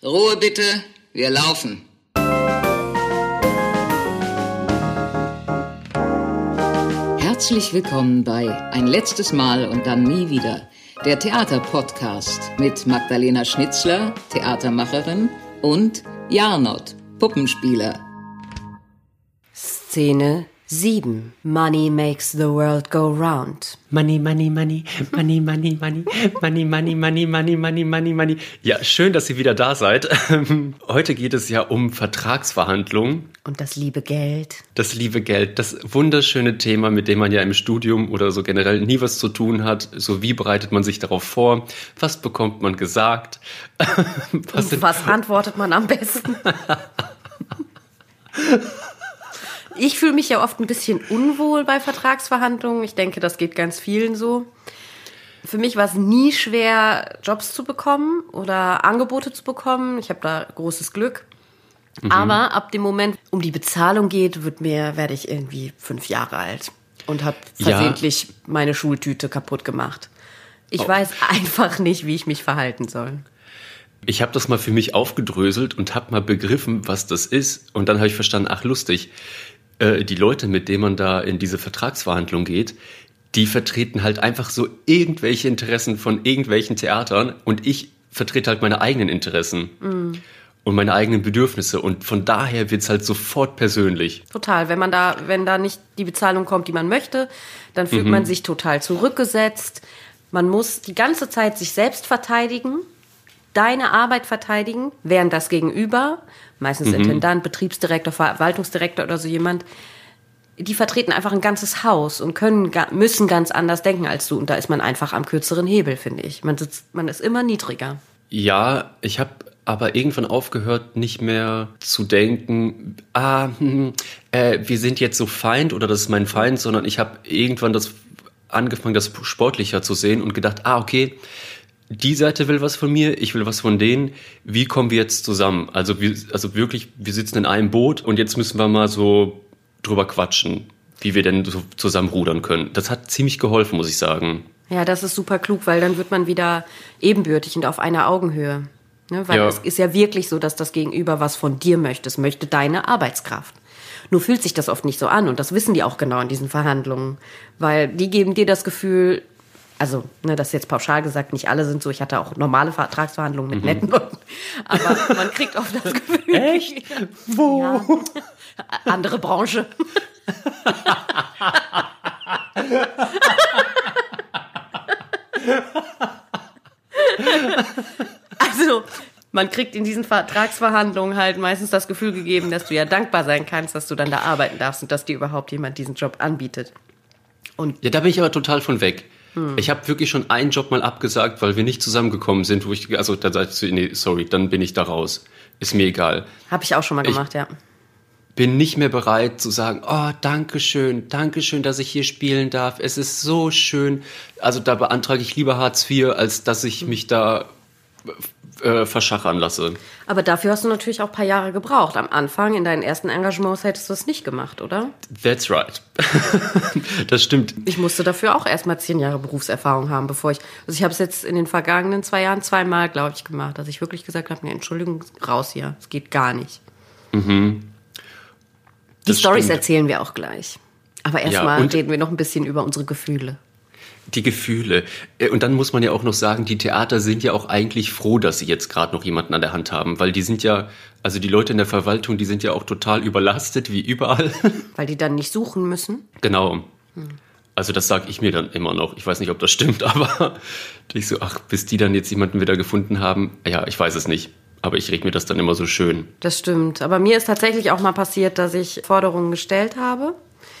Ruhe bitte, wir laufen. Herzlich willkommen bei Ein letztes Mal und dann nie wieder, der Theaterpodcast mit Magdalena Schnitzler, Theatermacherin, und Jarnot, Puppenspieler. Szene 7. Money makes the world go round. Money, money, money, money, money, money, money, money, money, money, money, money, money. Ja, schön, dass ihr wieder da seid. Heute geht es ja um Vertragsverhandlungen. Und das liebe Geld. Das liebe Geld, das wunderschöne Thema, mit dem man ja im Studium oder so generell nie was zu tun hat. So wie bereitet man sich darauf vor? Was bekommt man gesagt? Was, was antwortet man am besten? Ich fühle mich ja oft ein bisschen unwohl bei Vertragsverhandlungen. Ich denke, das geht ganz vielen so. Für mich war es nie schwer, Jobs zu bekommen oder Angebote zu bekommen. Ich habe da großes Glück. Mhm. Aber ab dem Moment, um die Bezahlung geht, wird mir, werde ich irgendwie fünf Jahre alt und habe versehentlich ja. meine Schultüte kaputt gemacht. Ich oh. weiß einfach nicht, wie ich mich verhalten soll. Ich habe das mal für mich aufgedröselt und habe mal begriffen, was das ist. Und dann habe ich verstanden, ach lustig, äh, die Leute, mit denen man da in diese Vertragsverhandlung geht, die vertreten halt einfach so irgendwelche Interessen von irgendwelchen Theatern und ich vertrete halt meine eigenen Interessen. Mm. Und meine eigenen Bedürfnisse. Und von daher wird es halt sofort persönlich. Total. Wenn man da, wenn da nicht die Bezahlung kommt, die man möchte, dann fühlt mhm. man sich total zurückgesetzt. Man muss die ganze Zeit sich selbst verteidigen, deine Arbeit verteidigen, während das Gegenüber meistens mhm. Intendant, Betriebsdirektor, Verwaltungsdirektor oder so jemand, die vertreten einfach ein ganzes Haus und können, müssen ganz anders denken als du. Und da ist man einfach am kürzeren Hebel, finde ich. Man, sitzt, man ist immer niedriger. Ja, ich habe aber irgendwann aufgehört, nicht mehr zu denken, ah, hm, äh, wir sind jetzt so Feind oder das ist mein Feind, sondern ich habe irgendwann das angefangen, das sportlicher zu sehen und gedacht, ah, okay, die Seite will was von mir, ich will was von denen. Wie kommen wir jetzt zusammen? Also, wir, also wirklich, wir sitzen in einem Boot und jetzt müssen wir mal so drüber quatschen, wie wir denn so zusammen rudern können. Das hat ziemlich geholfen, muss ich sagen. Ja, das ist super klug, weil dann wird man wieder ebenbürtig und auf einer Augenhöhe. Ne? Weil ja. es ist ja wirklich so, dass das Gegenüber was von dir möchte. Es möchte deine Arbeitskraft. Nur fühlt sich das oft nicht so an und das wissen die auch genau in diesen Verhandlungen, weil die geben dir das Gefühl, also ne, das ist jetzt pauschal gesagt, nicht alle sind so. Ich hatte auch normale Vertragsverhandlungen mit mhm. netten Leuten. Aber man kriegt oft das Gefühl. Echt? Wo? Ja. Andere Branche. also, man kriegt in diesen Vertragsverhandlungen halt meistens das Gefühl gegeben, dass du ja dankbar sein kannst, dass du dann da arbeiten darfst und dass dir überhaupt jemand diesen Job anbietet. Und ja, da bin ich aber total von weg. Hm. Ich habe wirklich schon einen Job mal abgesagt, weil wir nicht zusammengekommen sind, wo ich, also da sagst du, nee, sorry, dann bin ich da raus. Ist mir egal. Habe ich auch schon mal gemacht, ich ja. Bin nicht mehr bereit zu sagen, oh, danke schön, danke schön, dass ich hier spielen darf. Es ist so schön. Also da beantrage ich lieber Hartz IV, als dass ich mich da äh, verschachern lasse. Aber dafür hast du natürlich auch ein paar Jahre gebraucht. Am Anfang, in deinen ersten Engagements, hättest du es nicht gemacht, oder? That's right. das stimmt. Ich musste dafür auch erstmal zehn Jahre Berufserfahrung haben, bevor ich. Also ich habe es jetzt in den vergangenen zwei Jahren zweimal, glaube ich, gemacht, dass ich wirklich gesagt habe, nee, Entschuldigung, raus hier. Es geht gar nicht. Mhm. Die Stories erzählen wir auch gleich. Aber erstmal ja, reden wir noch ein bisschen über unsere Gefühle die Gefühle. Äh, und dann muss man ja auch noch sagen, die Theater sind ja auch eigentlich froh, dass sie jetzt gerade noch jemanden an der Hand haben, weil die sind ja, also die Leute in der Verwaltung, die sind ja auch total überlastet, wie überall. Weil die dann nicht suchen müssen? Genau. Hm. Also das sage ich mir dann immer noch. Ich weiß nicht, ob das stimmt, aber ich so, ach, bis die dann jetzt jemanden wieder gefunden haben, ja, ich weiß es nicht. Aber ich reg mir das dann immer so schön. Das stimmt. Aber mir ist tatsächlich auch mal passiert, dass ich Forderungen gestellt habe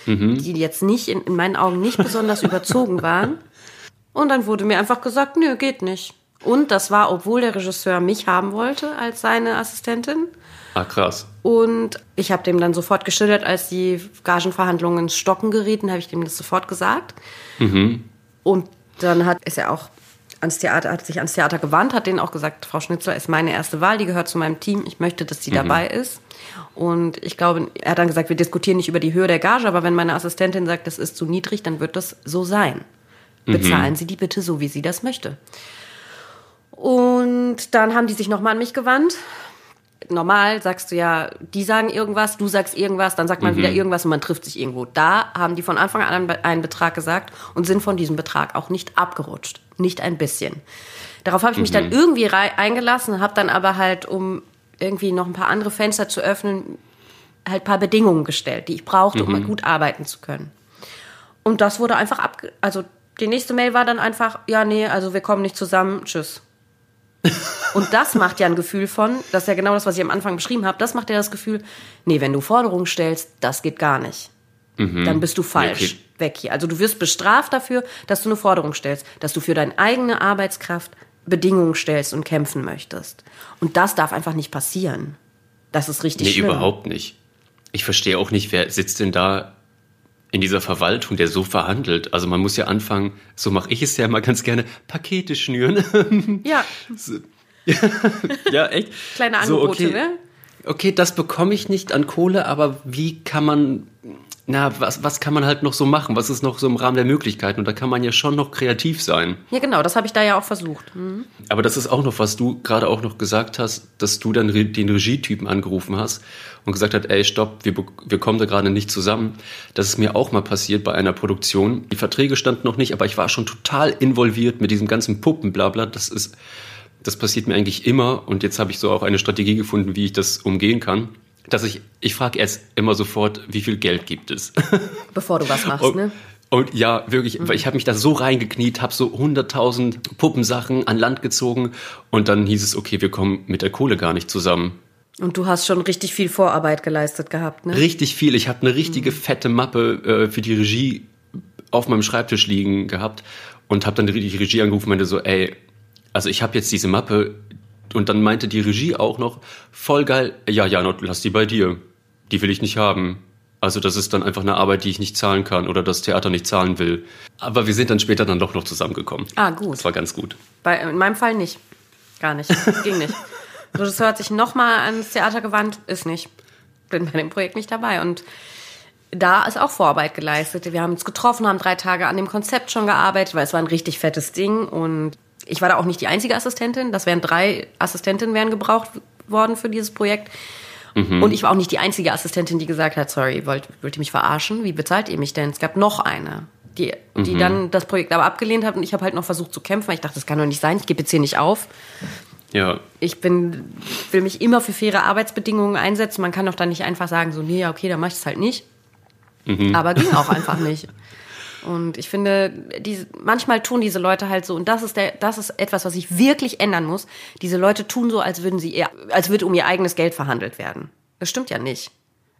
mhm. die jetzt nicht, in, in meinen Augen nicht besonders überzogen waren. Und dann wurde mir einfach gesagt, nö, geht nicht. Und das war, obwohl der Regisseur mich haben wollte als seine Assistentin. Ah, krass. Und ich habe dem dann sofort geschildert, als die Gagenverhandlungen ins Stocken gerieten, habe ich dem das sofort gesagt. Mhm. Und dann hat ist er auch ans Theater, hat sich ans Theater gewandt, hat denen auch gesagt, Frau Schnitzler ist meine erste Wahl, die gehört zu meinem Team, ich möchte, dass sie mhm. dabei ist. Und ich glaube, er hat dann gesagt, wir diskutieren nicht über die Höhe der Gage, aber wenn meine Assistentin sagt, das ist zu niedrig, dann wird das so sein. Mhm. Bezahlen mhm. Sie die bitte so, wie sie das möchte. Und dann haben die sich nochmal an mich gewandt. Normal sagst du ja, die sagen irgendwas, du sagst irgendwas, dann sagt man wieder irgendwas und man trifft sich irgendwo. Da haben die von Anfang an einen Be- einen Betrag gesagt und sind von diesem Betrag auch nicht abgerutscht. Nicht ein bisschen. Darauf habe ich mich dann irgendwie rei- eingelassen, habe dann aber halt, um irgendwie noch ein paar andere Fenster zu öffnen, halt ein paar Bedingungen gestellt, die ich brauchte, um mal gut arbeiten zu können. Und das wurde einfach ab, also die nächste Mail war dann einfach, ja, nee, also wir kommen nicht zusammen, tschüss. Und das macht ja ein Gefühl von, das ist ja genau das, was ich am Anfang beschrieben habe, das macht ja das Gefühl, nee, wenn du Forderungen stellst, das geht gar nicht. Dann bist du falsch. okay. Weg hier. Also du wirst bestraft dafür, dass du eine Forderung stellst, dass du für deine eigene Arbeitskraft Bedingungen stellst und kämpfen möchtest. Und das darf einfach nicht passieren. Das ist richtig Nee, schlimm. überhaupt nicht. Ich verstehe auch nicht, wer sitzt denn da in dieser Verwaltung, der so verhandelt. Also man muss ja anfangen, so mache ich es ja immer ganz gerne, Pakete schnüren. Ja, ja, echt. kleine So, Angebote, okay. ne? Okay, das bekomme ich nicht an Kohle, aber wie kann man, na, was, was kann man halt noch so machen? Was ist noch so im Rahmen der Möglichkeiten? Und da kann man ja schon noch kreativ sein. Ja, genau, das habe ich da ja auch versucht. Hm. Aber das ist auch noch, was du gerade auch noch gesagt hast, dass du dann den Regietypen angerufen hast und gesagt hast, ey, stopp, wir, wir kommen da gerade nicht zusammen. Das ist mir auch mal passiert bei einer Produktion. Die Verträge standen noch nicht, aber ich war schon total involviert mit diesem ganzen Puppenblabla. Das ist, das passiert mir eigentlich immer und jetzt habe ich so auch eine Strategie gefunden, wie ich das umgehen kann. Dass ich, ich frage erst immer sofort, wie viel Geld gibt es? Bevor du was machst, Und, ne? und ja, wirklich, weil ich habe mich da so reingekniet, habe so 100.000 Puppensachen an Land gezogen und dann hieß es, okay, wir kommen mit der Kohle gar nicht zusammen. Und du hast schon richtig viel Vorarbeit geleistet gehabt, ne? Richtig viel. Ich habe eine richtige fette Mappe äh, für die Regie auf meinem Schreibtisch liegen gehabt und habe dann die die Regie angerufen und meinte so, ey, also ich habe jetzt diese Mappe und dann meinte die Regie auch noch, voll geil, ja, ja, lass die bei dir. Die will ich nicht haben. Also das ist dann einfach eine Arbeit, die ich nicht zahlen kann oder das Theater nicht zahlen will. Aber wir sind dann später dann doch noch zusammengekommen. Ah, gut. Das war ganz gut. Bei, in meinem Fall nicht. Gar nicht. Ging nicht. Regisseur hat sich nochmal ans Theater gewandt, ist nicht. Bin bei dem Projekt nicht dabei. Und da ist auch Vorarbeit geleistet. Wir haben uns getroffen, haben drei Tage an dem Konzept schon gearbeitet, weil es war ein richtig fettes Ding. Und ich war da auch nicht die einzige Assistentin. Das wären drei Assistentinnen wären gebraucht worden für dieses Projekt. Und ich war auch nicht die einzige Assistentin, die gesagt hat, sorry, wollt, wollt ihr mich verarschen? Wie bezahlt ihr mich denn? Es gab noch eine, die, die dann das Projekt aber abgelehnt hat. Und ich habe halt noch versucht zu kämpfen, weil ich dachte, das kann doch nicht sein, ich gebe jetzt hier nicht auf. Ja, Ich bin, will mich immer für faire Arbeitsbedingungen einsetzen. Man kann doch dann nicht einfach sagen, so, nee, ja, okay, dann mach ich es halt nicht. Aber ging auch einfach nicht. Und ich finde, diese, manchmal tun diese Leute halt so, und das ist der, das ist etwas, was ich wirklich ändern muss. Diese Leute tun so, als würden sie ihr, als würde um ihr eigenes Geld verhandelt werden. Das stimmt ja nicht.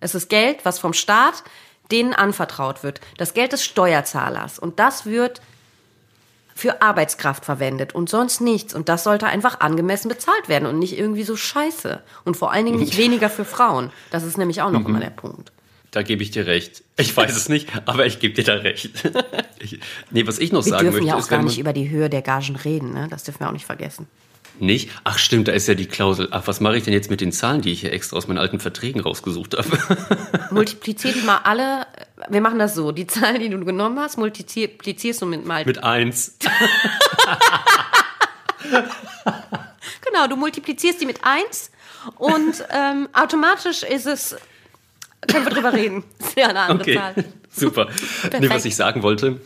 Es ist Geld, was vom Staat denen anvertraut wird. Das Geld des Steuerzahlers. Und das wird für Arbeitskraft verwendet und sonst nichts. Und das sollte einfach angemessen bezahlt werden und nicht irgendwie so scheiße. Und vor allen Dingen nicht weniger für Frauen. Das ist nämlich auch noch immer der Punkt. Da gebe ich dir recht. Ich weiß es nicht, aber ich gebe dir da recht. Ich, nee, was ich noch Wir sagen dürfen möchte, ja auch ist, gar nicht über die Höhe der Gagen reden, ne? Das dürfen wir auch nicht vergessen. Nicht? Ach stimmt, da ist ja die Klausel. Ach, was mache ich denn jetzt mit den Zahlen, die ich hier extra aus meinen alten Verträgen rausgesucht habe? Multiplizier die mal alle. Wir machen das so. Die Zahl, die du genommen hast, multiplizierst du mit mal. mit eins. genau, du multiplizierst die mit 1 und ähm, automatisch ist es. Können wir drüber reden. Das ist ja eine andere Okay, Zahl. super. Nee, was ich sagen wollte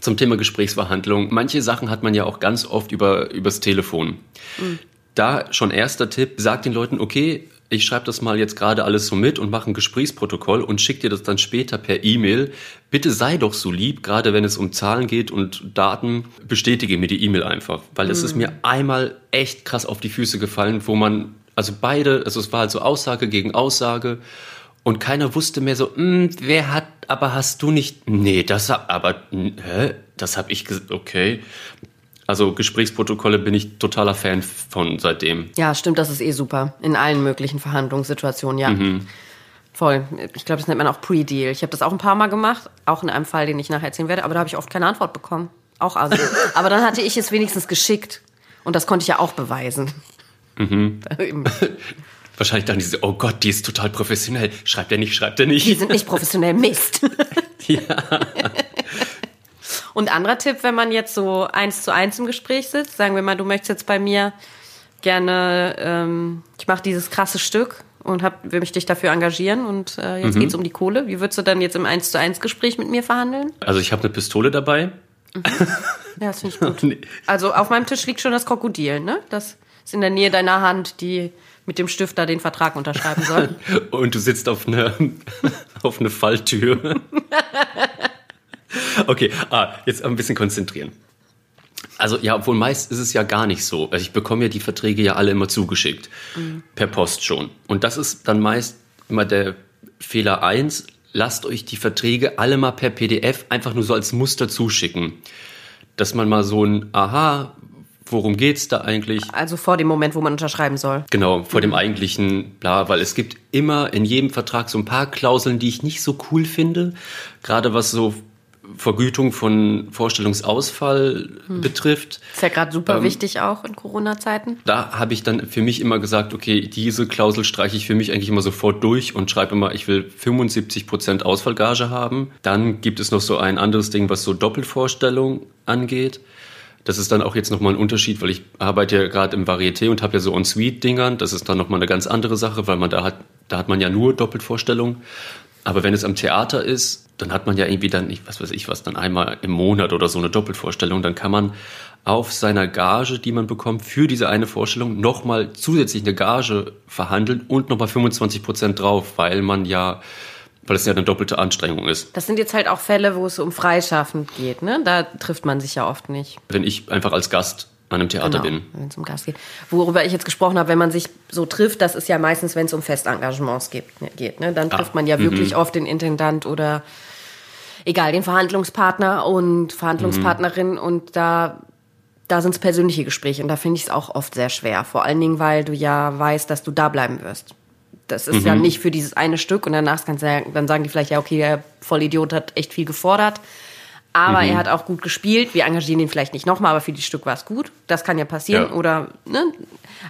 zum Thema Gesprächsverhandlung. Manche Sachen hat man ja auch ganz oft über, übers Telefon. Da schon erster Tipp, sag den Leuten, okay, ich schreibe das mal jetzt gerade alles so mit und mache ein Gesprächsprotokoll und schick dir das dann später per E-Mail. Bitte sei doch so lieb, gerade wenn es um Zahlen geht und Daten, bestätige mir die E-Mail einfach. Weil es ist mir einmal echt krass auf die Füße gefallen, wo man, also beide, also es war halt so Aussage gegen Aussage und keiner wusste mehr so, "Hm, wer hat, aber hast du nicht, nee, das hab, aber, hä, das hab ich gesagt, okay. Also Gesprächsprotokolle bin ich totaler Fan von seitdem. Ja, stimmt, das ist eh super. In allen möglichen Verhandlungssituationen, ja. Voll. Ich glaube, das nennt man auch Pre-Deal. Ich habe das auch ein paar Mal gemacht, auch in einem Fall, den ich nachher erzählen werde, aber da habe ich oft keine Antwort bekommen. Auch also. aber dann hatte ich es wenigstens geschickt. Und das konnte ich ja auch beweisen. Eben. Wahrscheinlich dann diese, oh Gott, die ist total professionell. Schreibt er nicht, schreibt er Die nicht. sind nicht professionell Mist. Ja. Und anderer Tipp, wenn man jetzt so eins zu eins im Gespräch sitzt, sagen wir mal, du möchtest jetzt bei mir gerne, ähm, ich mache dieses krasse Stück und hab, will mich dich dafür engagieren und äh, jetzt Mhm. geht's um die Kohle. Wie würdest du dann jetzt im eins zu eins Gespräch mit mir verhandeln? Also ich habe eine Pistole dabei. Ja, das finde ich gut. Also auf meinem Tisch liegt schon das Krokodil, ne? Das ist in der Nähe deiner Hand, die mit dem Stift da den Vertrag unterschreiben soll. Und du sitzt auf einer auf eine Falltür. Okay, ah, jetzt ein bisschen konzentrieren. Also ja, obwohl meist ist es ja gar nicht so. Also ich bekomme ja die Verträge ja alle immer zugeschickt. Per Post schon. Und das ist dann meist immer der Fehler eins. Lasst euch die Verträge alle mal per PDF einfach nur so als Muster zuschicken. Dass man mal so ein Aha, worum geht's da eigentlich? Also vor dem Moment, wo man unterschreiben soll. Genau, vor dem eigentlichen bla, weil es gibt immer in jedem Vertrag so ein paar Klauseln, die ich nicht so cool finde. Gerade was so Vergütung von Vorstellungsausfall betrifft. Ist ja gerade super Ähm, wichtig auch in Corona-Zeiten. Da habe ich dann für mich immer gesagt, okay, diese Klausel streiche ich für mich eigentlich immer sofort durch und schreibe immer, ich will 75% Ausfallgage haben. Dann gibt es noch so ein anderes Ding, was so Doppelvorstellung angeht. Das ist dann auch jetzt nochmal ein Unterschied, weil ich arbeite ja gerade im Varieté und habe ja so En-Suite-Dingern. Das ist dann nochmal eine ganz andere Sache, weil man da hat, da hat man ja nur Doppelvorstellung. Aber wenn es am Theater ist, dann hat man ja irgendwie dann, ich, was weiß ich was, dann einmal im Monat oder so eine Doppelvorstellung. Dann kann man auf seiner Gage, die man bekommt, für diese eine Vorstellung nochmal zusätzlich eine Gage verhandeln und nochmal 25 Prozent drauf, weil man ja, weil es ja eine doppelte Anstrengung ist. Das sind jetzt halt auch Fälle, wo es um freischaffend geht, ne? Da trifft man sich ja oft nicht. Wenn ich einfach als Gast an einem Theater bin. wenn es um Gas geht. Worüber ich jetzt gesprochen habe, wenn man sich so trifft, das ist ja meistens, wenn es um Festengagements gibt, ne, geht. Ne? Dann trifft man ja wirklich oft den Intendant oder egal, den Verhandlungspartner und Verhandlungspartnerin und da, da sind es persönliche Gespräche und da finde ich es auch oft sehr schwer. Vor allen Dingen, weil du ja weißt, dass du da bleiben wirst. Das ist ja nicht für dieses eine Stück und danach kannst du dann sagen die vielleicht, ja, okay, der Vollidiot hat echt viel gefordert. Aber er hat auch gut gespielt. Wir engagieren ihn vielleicht nicht nochmal, aber für die Stück war es gut. Das kann ja passieren. Ja. Oder, ne?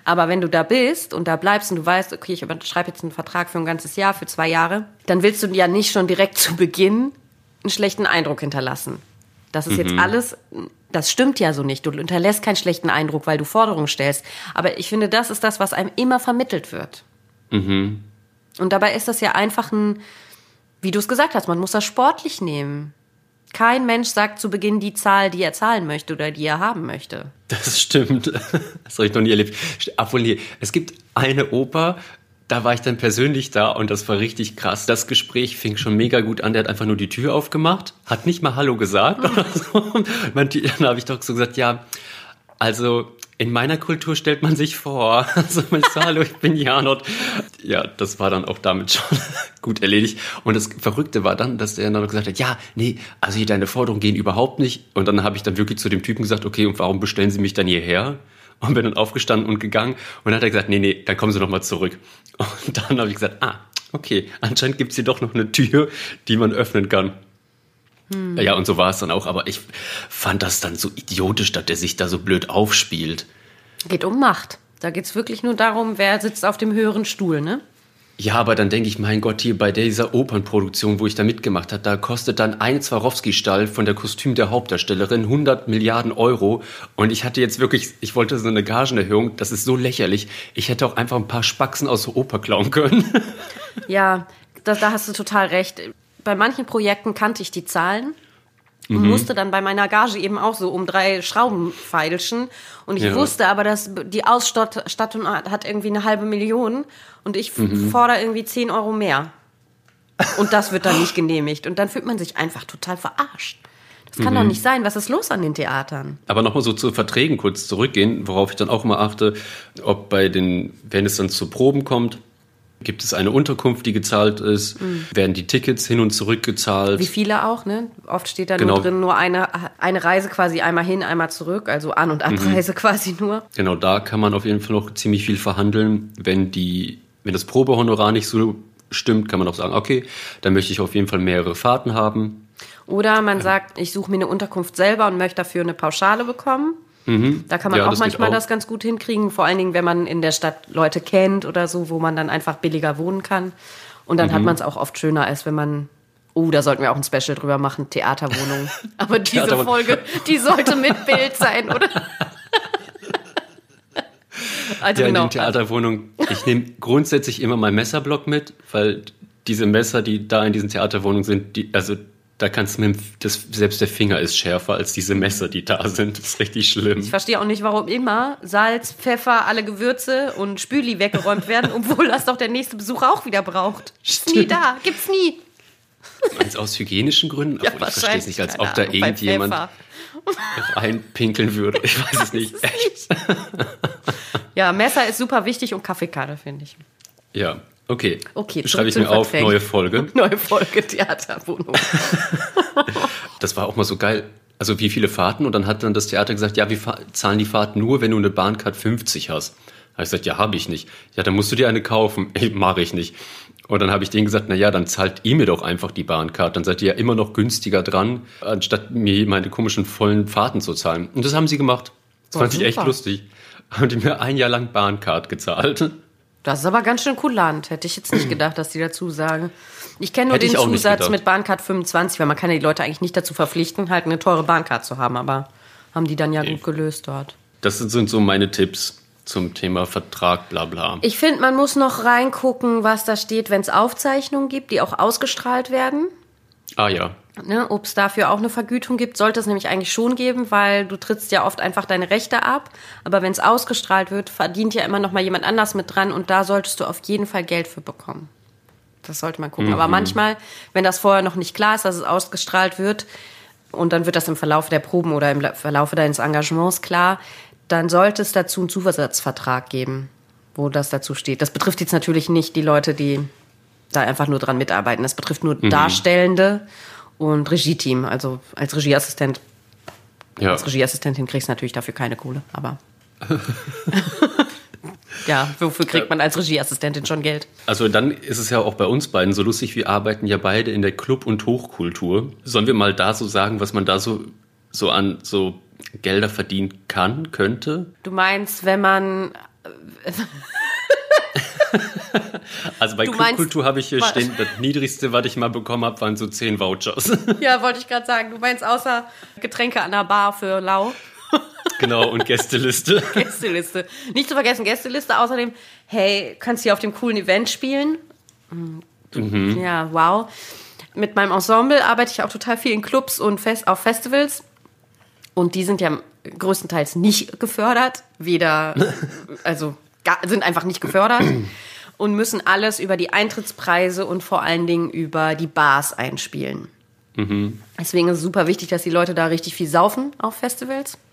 Aber wenn du da bist und da bleibst und du weißt, okay, ich schreibe jetzt einen Vertrag für ein ganzes Jahr, für zwei Jahre, dann willst du ja nicht schon direkt zu Beginn einen schlechten Eindruck hinterlassen. Das ist jetzt alles, das stimmt ja so nicht. Du hinterlässt keinen schlechten Eindruck, weil du Forderungen stellst. Aber ich finde, das ist das, was einem immer vermittelt wird. Und dabei ist das ja einfach ein, wie du es gesagt hast, man muss das sportlich nehmen. Kein Mensch sagt zu Beginn die Zahl, die er zahlen möchte oder die er haben möchte. Das stimmt. Das habe ich noch nie erlebt. Obwohl, nee, es gibt eine Oper, da war ich dann persönlich da und das war richtig krass. Das Gespräch fing schon mega gut an. Der hat einfach nur die Tür aufgemacht, hat nicht mal Hallo gesagt oder so. Dann habe ich doch so gesagt, ja, also in meiner Kultur stellt man sich vor. Also ich so, hallo, ich bin Janot. Ja, das war dann auch damit schon gut erledigt. Und das Verrückte war dann, dass der dann gesagt hat, ja, nee, also hier deine Forderungen gehen überhaupt nicht. Und dann habe ich dann wirklich zu dem Typen gesagt, okay, und warum bestellen Sie mich dann hierher? Und bin dann aufgestanden und gegangen. Und dann hat er gesagt, nee, nee, dann kommen Sie noch mal zurück. Und dann habe ich gesagt, ah, okay, anscheinend gibt's hier doch noch eine Tür, die man öffnen kann. Ja, und so war es dann auch. Aber ich fand das dann so idiotisch, dass der sich da so blöd aufspielt. Geht um Macht. Da geht's wirklich nur darum, wer sitzt auf dem höheren Stuhl, ne? Ja, aber dann denke ich, mein Gott, hier bei dieser Opernproduktion, wo ich da mitgemacht habe, da kostet dann ein Swarovski-Stall von der Kostüm der Hauptdarstellerin 100 Milliarden Euro. Und ich hatte jetzt wirklich, ich wollte so eine Gagenerhöhung, das ist so lächerlich. Ich hätte auch einfach ein paar Spaxen aus der Oper klauen können. Ja, da, da hast du total recht. Bei manchen Projekten kannte ich die Zahlen Mhm. und musste dann bei meiner Gage eben auch so um drei Schrauben feilschen. Und ich Ja. wusste aber, dass die Ausstattung hat irgendwie eine halbe Million und ich Mhm. fordere irgendwie 10 Euro mehr. Und das wird dann nicht genehmigt. Und dann fühlt man sich einfach total verarscht. Das kann Mhm. doch nicht sein. Was ist los an den Theatern? Aber nochmal so zu Verträgen kurz zurückgehen, worauf ich dann auch immer achte, ob bei den, wenn es dann zu Proben kommt, gibt es eine Unterkunft, die gezahlt ist, werden die Tickets hin und zurück gezahlt. Wie viele auch, ne? Oft steht da Genau. nur drin, nur eine, eine Reise quasi einmal hin, einmal zurück, also An- und Abreise quasi nur. Genau, da kann man auf jeden Fall noch ziemlich viel verhandeln. Wenn die, wenn das Probehonorar nicht so stimmt, kann man auch sagen, okay, dann möchte ich auf jeden Fall mehrere Fahrten haben. Oder man sagt, ich suche mir eine Unterkunft selber und möchte dafür eine Pauschale bekommen. Da kann man Ja, auch manchmal auch. das ganz gut hinkriegen, vor allen Dingen, wenn man in der Stadt Leute kennt oder so, wo man dann einfach billiger wohnen kann. Und dann Mhm. hat man es auch oft schöner, als wenn man Oh, da sollten wir auch ein Special drüber machen, Theaterwohnung. Aber diese Theaterwohnung. Folge, die sollte mit Bild sein, oder? Also Ja, in genau. den Theaterwohnungen. Ich nehme grundsätzlich immer meinen Messerblock mit, weil diese Messer, die da in diesen Theaterwohnungen sind, die, also da kannst du mit dem, das, selbst der Finger ist schärfer als diese Messer, die da sind. Das ist richtig schlimm. Ich verstehe auch nicht, warum immer Salz, Pfeffer, alle Gewürze und Spüli weggeräumt werden, obwohl das doch der nächste Besucher auch wieder braucht. Ist nie da, gibt's nie. Meinst du aus hygienischen Gründen? Obwohl, ich verstehe es nicht, als ob da Ahnung, irgendjemand reinpinkeln würde. Ich weiß es nicht. Echt? Ja, Messer ist super wichtig und Kaffeekarte, finde ich. Ja, okay. Okay, Schreibe ich mir auf, Verträgen. neue Folge. Neue Folge Theaterwohnung. Das war auch mal so geil. Also wie viele Fahrten? Und dann hat dann das Theater gesagt, ja, wir zahlen die Fahrt nur, wenn du eine Bahncard 50 hast. Da habe ich gesagt, ja, habe ich nicht. Ja, dann musst du dir eine kaufen. Ey, mache ich nicht. Und dann habe ich denen gesagt, na ja, dann zahlt ihr mir doch einfach die Bahncard. Dann seid ihr ja immer noch günstiger dran, anstatt mir meine komischen vollen Fahrten zu zahlen. Und das haben sie gemacht. Das Boah, fand ich echt super. lustig. Haben die mir ein Jahr lang Bahncard gezahlt. Das ist aber ganz schön kulant. Hätte ich jetzt nicht gedacht, dass die dazu sagen. Ich kenne nur Hätte den Zusatz mit Bahncard 25, weil man kann ja die Leute eigentlich nicht dazu verpflichten, halt eine teure Bahncard zu haben, aber haben die dann ja gut gelöst dort. Das sind so meine Tipps zum Thema Vertrag, bla bla. Ich finde, man muss noch reingucken, was da steht, wenn es Aufzeichnungen gibt, die auch ausgestrahlt werden. Ah ja. Ne, Ob es dafür auch eine Vergütung gibt, sollte es nämlich eigentlich schon geben, weil du trittst ja oft einfach deine Rechte ab. Aber wenn es ausgestrahlt wird, verdient ja immer noch mal jemand anders mit dran und da solltest du auf jeden Fall Geld für bekommen. Das sollte man gucken. Aber manchmal, wenn das vorher noch nicht klar ist, dass es ausgestrahlt wird und dann wird das im Verlauf der Proben oder im Verlauf deines Engagements klar, dann sollte es dazu einen Zusatzvertrag geben, wo das dazu steht. Das betrifft jetzt natürlich nicht die Leute, die da einfach nur dran mitarbeiten. Das betrifft nur Darstellende und Regieteam. Also als Regieassistent, Ja. als Regieassistentin kriegst du natürlich dafür keine Kohle, aber. ja, wofür kriegt man als Regieassistentin schon Geld? Also dann ist es ja auch bei uns beiden so lustig, wir arbeiten ja beide in der Club- und Hochkultur. Sollen wir mal da so sagen, was man da so, so an so Gelder verdienen kann, könnte? Du meinst, wenn man. Also bei Du Clubkultur habe ich hier stehen, das niedrigste, was ich mal bekommen habe, waren so 10 Vouchers. Ja, wollte ich gerade sagen. Du meinst außer Getränke an der Bar für Lau. genau, und Gästeliste. Gästeliste. Nicht zu vergessen, Gästeliste. Außerdem, hey, kannst hier auf dem coolen Event spielen. Mhm. Ja, wow. Mit meinem Ensemble arbeite ich auch total viel in Clubs und Fest auf Festivals. Und die sind ja größtenteils nicht gefördert. Weder, also sind einfach nicht gefördert. Und müssen alles über die Eintrittspreise und vor allen Dingen über die Bars einspielen. Deswegen ist es super wichtig, dass die Leute da richtig viel saufen auf Festivals.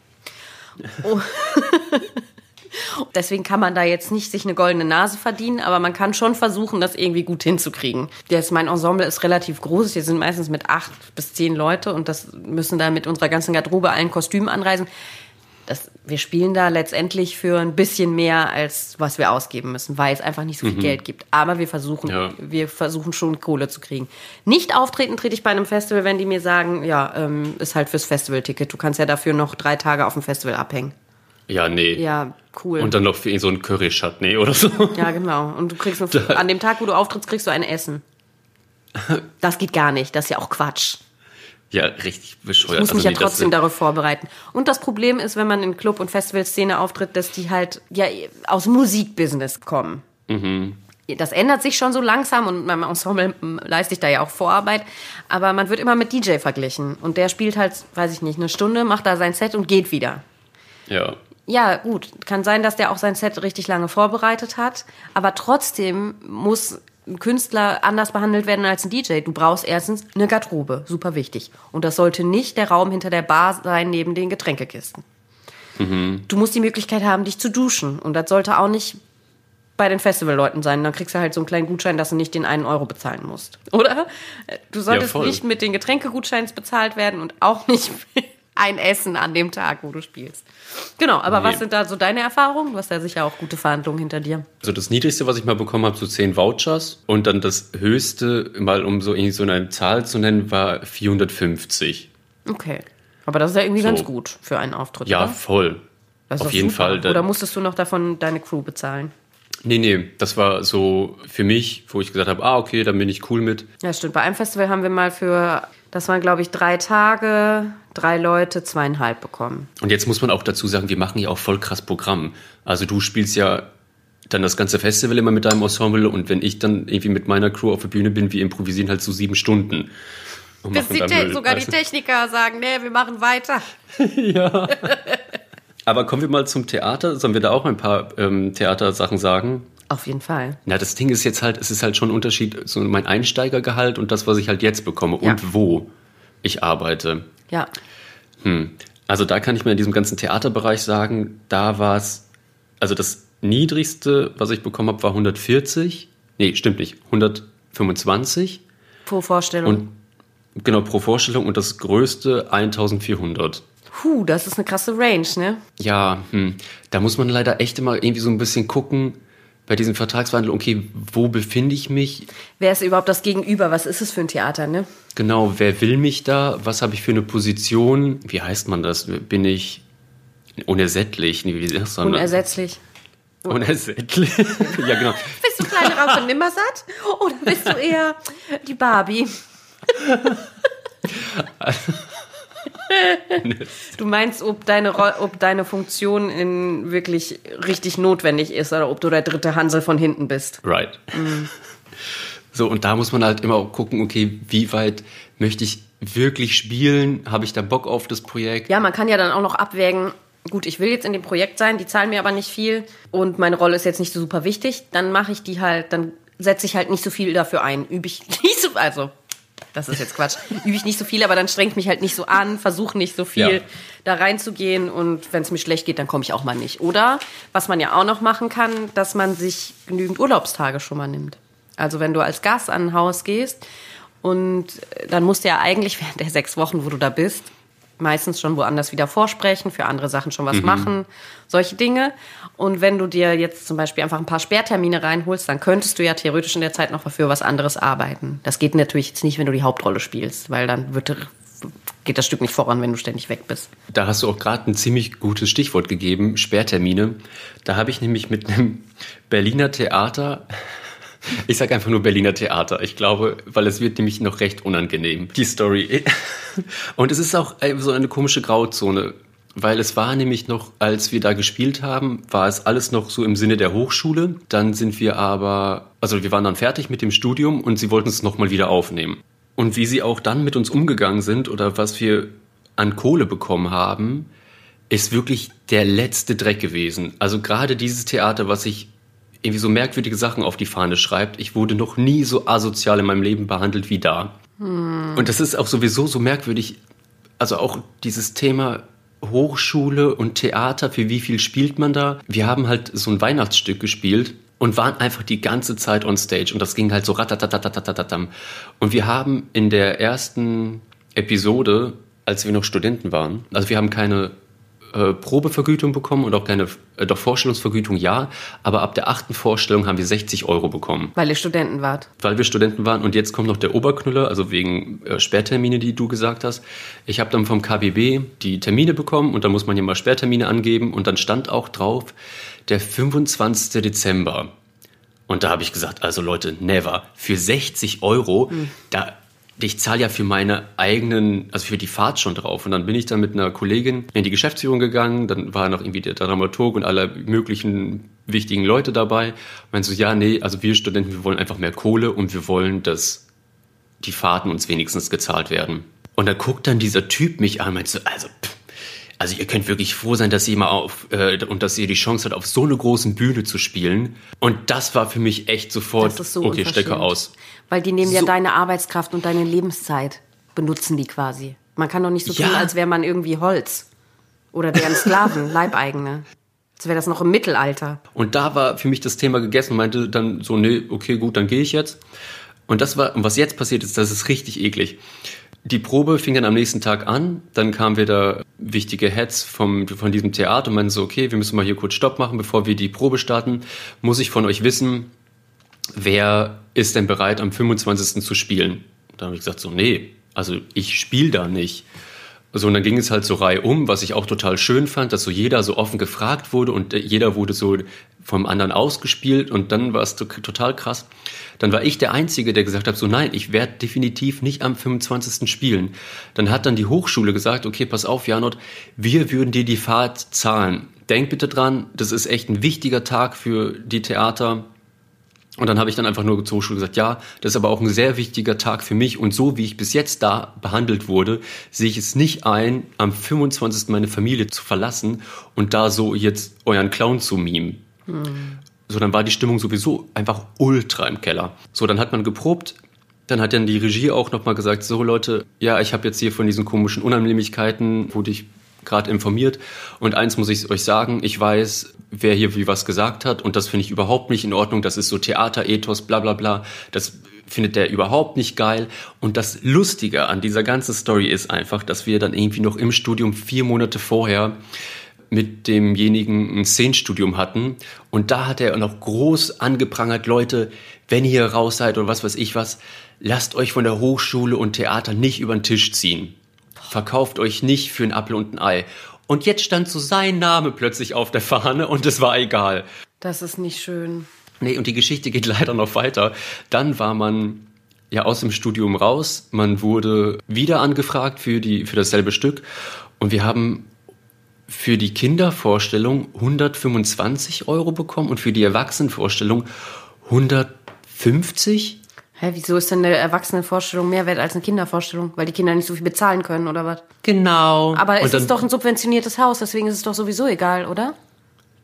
Oh. Deswegen kann man da jetzt nicht sich eine goldene Nase verdienen, aber man kann schon versuchen, das irgendwie gut hinzukriegen. Jetzt mein Ensemble ist relativ groß. Wir sind meistens mit acht bis zehn Leute und das müssen da mit unserer ganzen Garderobe allen Kostümen anreisen. Das, wir spielen da letztendlich für ein bisschen mehr, als was wir ausgeben müssen, weil es einfach nicht so viel Geld gibt. Aber wir versuchen, Ja. wir versuchen schon Kohle zu kriegen. Nicht auftreten trete ich bei einem Festival, wenn die mir sagen, ja, ähm, ist halt fürs Festivalticket. Du kannst ja dafür noch drei Tage auf dem Festival abhängen. Ja, nee. Ja, cool. Und dann noch für so ein Curry-Chutney oder so. Ja, genau. Und du kriegst noch, an dem Tag, wo du auftrittst, kriegst du ein Essen. Das geht gar nicht. Das ist ja auch Quatsch. Ja, richtig bescheuert. Ich muss mich Also ja trotzdem darauf vorbereiten. Und das Problem ist, wenn man in Club- und Festivalszene auftritt, dass die halt ja aus Musikbusiness kommen. Das ändert sich schon so langsam und beim Ensemble mm, leiste ich da ja auch Vorarbeit. Aber man wird immer mit DJ verglichen. Und der spielt halt, weiß ich nicht, eine Stunde, macht da sein Set und geht wieder. Ja. Ja, gut. Kann sein, dass der auch sein Set richtig lange vorbereitet hat. Aber trotzdem muss Künstler anders behandelt werden als ein DJ. Du brauchst erstens eine Garderobe. Super wichtig. Und das sollte nicht der Raum hinter der Bar sein, neben den Getränkekisten. Du musst die Möglichkeit haben, dich zu duschen. Und das sollte auch nicht bei den Festivalleuten sein. Dann kriegst du halt so einen kleinen Gutschein, dass du nicht den einen Euro bezahlen musst. Oder? Du solltest voll. nicht mit den Getränkegutscheins bezahlt werden und auch nicht ein Essen an dem Tag, wo du spielst. Genau, aber Nee. was sind da so deine Erfahrungen? Du hast ja sicher auch gute Verhandlungen hinter dir. Also das Niedrigste, was ich mal bekommen habe, so 10 Vouchers. Und dann das Höchste, mal um so, irgendwie so eine Zahl zu nennen, war 450. Okay. Aber das ist ja irgendwie So. ganz gut für einen Auftritt. Ja, oder? voll. Auf jeden super. Fall. Oder musstest du noch davon deine Crew bezahlen? Nee, nee, das war so für mich, wo ich gesagt habe, ah, okay, dann bin ich cool mit. Ja, stimmt. Bei einem Festival haben wir mal für, das waren glaube ich drei Tage, drei Leute, zweieinhalb bekommen. Und jetzt muss man auch dazu sagen, wir machen ja auch voll krass Programm. Also du spielst ja dann das ganze Festival immer mit deinem Ensemble und wenn ich dann irgendwie mit meiner Crew auf der Bühne bin, wir improvisieren halt so sieben Stunden. Und Bis die Te sogar die also- Techniker sagen, nee, wir machen weiter. Ja. Aber kommen wir mal zum Theater. Sollen wir da auch ein paar ähm, Theatersachen sagen? Auf jeden Fall. Na, das Ding ist jetzt halt, es ist halt schon ein Unterschied, so mein Einsteigergehalt und das, was ich halt jetzt bekomme Ja. und wo ich arbeite. Ja. Also da kann ich mir in diesem ganzen Theaterbereich sagen, da war es, also das niedrigste, was ich bekommen habe, war 140. Nee, stimmt nicht, 125. Pro Vorstellung. Und genau, pro Vorstellung und das größte 1400. Puh, das ist eine krasse Range, ne? Ja, hm, da muss man leider echt immer irgendwie so ein bisschen gucken bei diesem Vertragswandel, okay, wo befinde ich mich? Wer ist überhaupt das Gegenüber? Was ist es für ein Theater, ne? Genau, wer will mich da? Was habe ich für eine Position? Wie heißt man das? Bin ich unersättlich? Nee, wie sagst du? Unersetzlich. Unersättlich. ja, genau. Bist du kleine Raupe Nimmersatt? Oder bist du eher die Barbie? Du meinst, ob deine, ob deine Funktion in wirklich richtig notwendig ist oder ob du der dritte Hansel von hinten bist. Right. So, und da muss man halt immer auch gucken, okay, wie weit möchte ich wirklich spielen? Habe ich da Bock auf das Projekt? Ja, man kann ja dann auch noch abwägen, gut, ich will jetzt in dem Projekt sein, die zahlen mir aber nicht viel und meine Rolle ist jetzt nicht so super wichtig, dann mache ich die halt, dann setze ich halt nicht so viel dafür ein. Übe ich nicht so, also, das ist jetzt Quatsch, übe ich nicht so viel, aber dann strengt mich halt nicht so an, versuche nicht so viel Ja. da reinzugehen und wenn es mir schlecht geht, dann komme ich auch mal nicht. Oder, was man ja auch noch machen kann, dass man sich genügend Urlaubstage schon mal nimmt. Also wenn du als Gast an ein Haus gehst und äh, dann musst du ja eigentlich während der sechs Wochen, wo du da bist, meistens schon woanders wieder vorsprechen, für andere Sachen schon was machen, solche Dinge. Und wenn du dir jetzt zum Beispiel einfach ein paar Sperrtermine reinholst, dann könntest du ja theoretisch in der Zeit noch für was anderes arbeiten. Das geht natürlich jetzt nicht, wenn du die Hauptrolle spielst, weil dann wird, geht das Stück nicht voran, wenn du ständig weg bist. Da hast du auch gerade ein ziemlich gutes Stichwort gegeben, Sperrtermine. Da habe ich nämlich mit einem Berliner Theater, ich sage einfach nur Berliner Theater, ich glaube, weil es wird nämlich noch recht unangenehm, die Story. Und es ist auch äh, so eine komische Grauzone, weil es war nämlich noch, als wir da gespielt haben, war es alles noch so im Sinne der Hochschule. Dann sind wir aber, also wir waren dann fertig mit dem Studium und sie wollten es nochmal wieder aufnehmen. Und wie sie auch dann mit uns umgegangen sind oder was wir an Kohle bekommen haben, ist wirklich der letzte Dreck gewesen. Also gerade dieses Theater, was sich irgendwie so merkwürdige Sachen auf die Fahne schreibt, ich wurde noch nie so asozial in meinem Leben behandelt wie da. Und das ist auch sowieso so merkwürdig. Also auch dieses Thema Hochschule und Theater, für wie viel spielt man da? Wir haben halt so ein Weihnachtsstück gespielt und waren einfach die ganze Zeit on stage und das ging halt so ratatatatatatam. Und wir haben in der ersten Episode, als wir noch Studenten waren, also wir haben keine äh, Probevergütung bekommen und auch keine, äh, doch Vorstellungsvergütung ja, aber ab der achten Vorstellung haben wir 60 Euro bekommen Weil ihr Studenten wart. weil wir Studenten waren und jetzt kommt noch der Oberknüller, also wegen äh, Sperrtermine, die du gesagt hast. Ich habe dann vom KBB die Termine bekommen und da muss man ja mal Sperrtermine angeben und dann stand auch drauf der 25. Dezember. Und da habe ich gesagt, also Leute, never. Für 60 Euro, da, ich zahle ja für meine eigenen, also für die Fahrt schon drauf. Und dann bin ich dann mit einer Kollegin in die Geschäftsführung gegangen, dann war noch irgendwie der Dramaturg und alle möglichen wichtigen Leute dabei. Meinst du, ja, nee, also wir Studenten, wir wollen einfach mehr Kohle und wir wollen, dass die Fahrten uns wenigstens gezahlt werden. Und da guckt dann dieser Typ mich an meint so, also, pff, also ihr könnt wirklich froh sein, dass ihr mal auf äh, und dass ihr die Chance habt, auf so einer großen Bühne zu spielen. Und das war für mich echt sofort, Das ist so okay. Stecker aus. Weil die nehmen ja So- deine Arbeitskraft und deine Lebenszeit, benutzen die quasi. Man kann doch nicht so Ja. tun, als wäre man irgendwie Holz. Oder deren Sklaven, Leibeigene. Als wäre das noch im Mittelalter. Und da war für mich das Thema gegessen und meinte dann so, nee, okay, gut, dann gehe ich jetzt. Und das war, und was jetzt passiert ist, das ist richtig eklig. Die Probe fing dann am nächsten Tag an, dann kamen wieder wichtige Heads vom, von diesem Theater und meinten so, okay, wir müssen mal hier kurz Stopp machen, bevor wir die Probe starten. Muss ich von euch wissen, wer ist denn bereit, am 25. zu spielen? Da habe ich gesagt so, nee, also ich spiele da nicht. So, und dann ging es halt so Reihe um, was ich auch total schön fand, dass so jeder so offen gefragt wurde und äh, jeder wurde so vom anderen ausgespielt und dann war es total krass. Dann war ich der Einzige, der gesagt hat, so nein, ich werde definitiv nicht am 25. spielen. Dann hat dann die Hochschule gesagt, okay, pass auf, Janot, wir würden dir die Fahrt zahlen. Denk bitte dran, das ist echt ein wichtiger Tag für die Theater. Und dann habe ich dann einfach nur zur Hochschule gesagt, ja, das ist aber auch ein sehr wichtiger Tag für mich. Und so wie ich bis jetzt da behandelt wurde, sehe ich es nicht ein, am 25. meine Familie zu verlassen und da so jetzt euren Clown zu mimen. Hm. So, dann war die Stimmung sowieso einfach ultra im Keller. So, dann hat man geprobt. Dann hat dann die Regie auch nochmal gesagt, so Leute, ja, ich habe jetzt hier von diesen komischen Unannehmlichkeiten, wurde ich gerade informiert. Und eins muss ich euch sagen, ich weiß, wer hier wie was gesagt hat und das finde ich überhaupt nicht in Ordnung. Das ist so Theaterethos, bla bla bla. Das findet der überhaupt nicht geil. Und das Lustige an dieser ganzen Story ist einfach, dass wir dann irgendwie noch im Studium vier Monate vorher mit demjenigen ein Szenenstudium hatten. Und da hat er noch groß angeprangert, Leute, wenn ihr raus seid oder was weiß ich was, lasst euch von der Hochschule und Theater nicht über den Tisch ziehen. Verkauft euch nicht für ein Apfel und ein Ei. Und jetzt stand so sein Name plötzlich auf der Fahne und es war egal. Das ist nicht schön. Nee, und die Geschichte geht leider noch weiter. Dann war man ja aus dem Studium raus. Man wurde wieder angefragt für, die, für dasselbe Stück. Und wir haben für die Kindervorstellung 125 Euro bekommen und für die Erwachsenenvorstellung 150. Hä, wieso ist denn eine Erwachsenenvorstellung mehr wert als eine Kindervorstellung? Weil die Kinder nicht so viel bezahlen können, oder was? Genau. Aber es ist doch ein subventioniertes Haus, deswegen ist es doch sowieso egal, oder?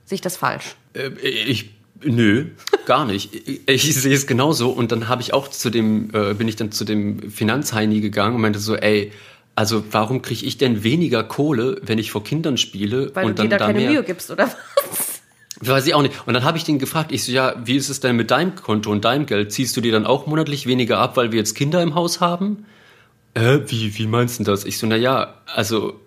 Sehe ich das falsch? Äh, ich Nö, gar nicht. Ich, ich sehe es genauso und dann habe ich auch zu dem, äh, bin ich dann zu dem Finanzheini gegangen und meinte so, ey, also warum kriege ich denn weniger Kohle, wenn ich vor Kindern spiele? Weil und du dir da, da keine mehr? Mühe gibst, oder was? Weiß ich auch nicht. Und dann habe ich den gefragt, ich so, ja, wie ist es denn mit deinem Konto und deinem Geld? Ziehst du dir dann auch monatlich weniger ab, weil wir jetzt Kinder im Haus haben? Äh, wie, wie meinst du das? Ich so, na ja, also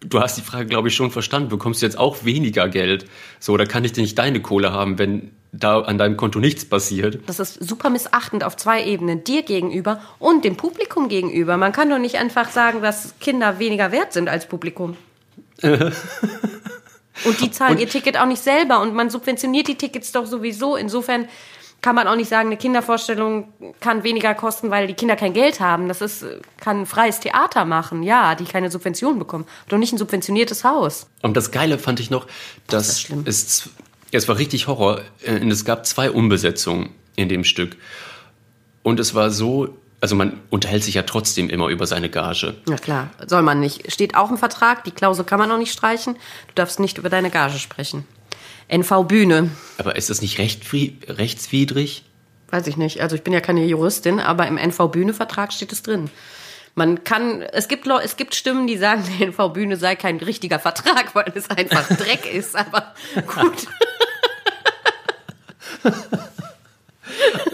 du hast die Frage, glaube ich, schon verstanden. Bekommst du jetzt auch weniger Geld? So, oder kann ich denn nicht deine Kohle haben, wenn da an deinem Konto nichts passiert? Das ist super missachtend auf zwei Ebenen. Dir gegenüber und dem Publikum gegenüber. Man kann doch nicht einfach sagen, dass Kinder weniger wert sind als Publikum. und die zahlen Und- ihr Ticket auch nicht selber. Und man subventioniert die Tickets doch sowieso. Insofern kann man auch nicht sagen, eine Kindervorstellung kann weniger kosten, weil die Kinder kein Geld haben. Das ist, kann ein freies Theater machen, ja, die keine Subvention bekommen. Doch nicht ein subventioniertes Haus. Und das Geile fand ich noch, dass ist schlimm. es, es war richtig Horror. Äh, Und es gab zwei Umbesetzungen in dem Stück. Und es war so, also man unterhält sich ja trotzdem immer über seine Gage. Na klar, soll man nicht. Steht auch im Vertrag, die Klausel kann man auch nicht streichen. Du darfst nicht über deine Gage sprechen. NV Bühne, Aber ist das nicht rechtfri- rechtswidrig? weiß ich nicht. Also ich bin ja keine Juristin, aber im NV Bühne Vertrag steht es drin. Man kann, es gibt, es gibt Stimmen, die sagen, der NV Bühne sei kein richtiger Vertrag, weil es einfach Dreck ist, aber gut.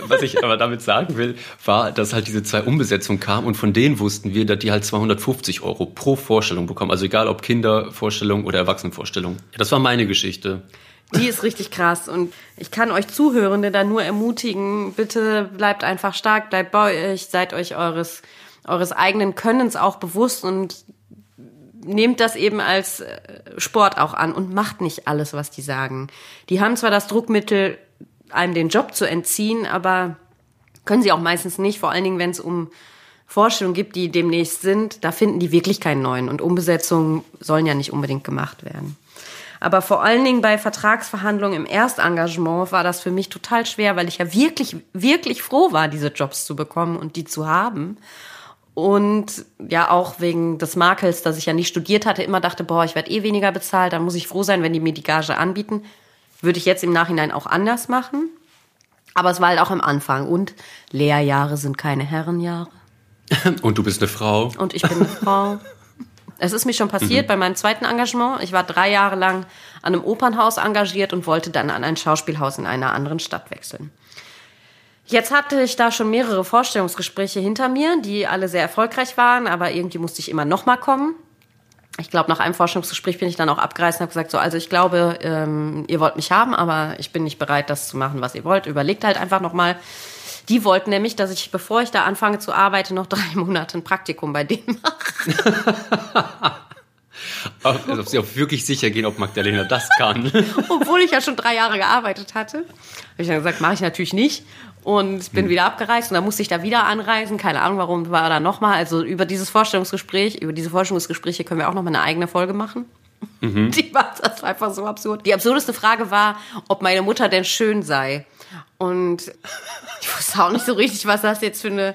Was ich aber damit sagen will, war, dass halt diese zwei Umbesetzungen kamen und von denen wussten wir, dass die halt 250 Euro pro Vorstellung bekommen. Also egal ob Kindervorstellung oder Erwachsenenvorstellung. Das war meine Geschichte. Die ist richtig krass und ich kann euch Zuhörende da nur ermutigen, bitte bleibt einfach stark, bleibt bei euch, seid euch eures, eures eigenen Könnens auch bewusst und nehmt das eben als äh, Sport auch an und macht nicht alles, was die sagen. Die haben zwar das Druckmittel, einem den Job zu entziehen, aber können sie auch meistens nicht, vor allen Dingen, wenn es um Vorstellungen gibt, die demnächst sind, da finden die wirklich keinen neuen und Umbesetzungen sollen ja nicht unbedingt gemacht werden. Aber vor allen Dingen bei Vertragsverhandlungen im Erstengagement war das für mich total schwer, weil ich ja wirklich, wirklich froh war, diese Jobs zu bekommen und die zu haben. Und ja, auch wegen des Makels, dass ich ja nicht studiert hatte, immer dachte, boah, ich werde eh weniger bezahlt, dann muss ich froh sein, wenn die mir die Gage anbieten. Würde ich jetzt im Nachhinein auch anders machen. Aber es war halt auch am Anfang. Und Lehrjahre sind keine Herrenjahre. Und du bist eine Frau. Und ich bin eine Frau. Es ist mir schon passiert bei meinem zweiten Engagement. Ich war drei Jahre lang an einem Opernhaus engagiert und wollte dann an ein Schauspielhaus in einer anderen Stadt wechseln. Jetzt hatte ich da schon mehrere Vorstellungsgespräche hinter mir, die alle sehr erfolgreich waren, aber irgendwie musste ich immer noch mal kommen. Ich glaube, nach einem Forschungsgespräch bin ich dann auch abgereist und habe gesagt, so, also ich glaube, ähm, ihr wollt mich haben, aber ich bin nicht bereit, das zu machen, was ihr wollt. Überlegt halt einfach noch mal. Die wollten nämlich, dass ich, bevor ich da anfange zu arbeiten, noch drei Monate ein Praktikum bei denen mache. Ob, ob sie auch wirklich sicher gehen, ob Magdalena das kann. Obwohl ich ja schon drei Jahre gearbeitet hatte. Habe ich dann gesagt, mache ich natürlich nicht. Und bin wieder abgereist und dann musste ich da wieder anreisen. Keine Ahnung, warum war da nochmal. Also über dieses Vorstellungsgespräch, über diese Vorstellungsgespräche können wir auch nochmal eine eigene Folge machen. Die war das war einfach so absurd. Die absurdeste Frage war, ob meine Mutter denn schön sei. Und ich wusste auch nicht so richtig, was das jetzt für eine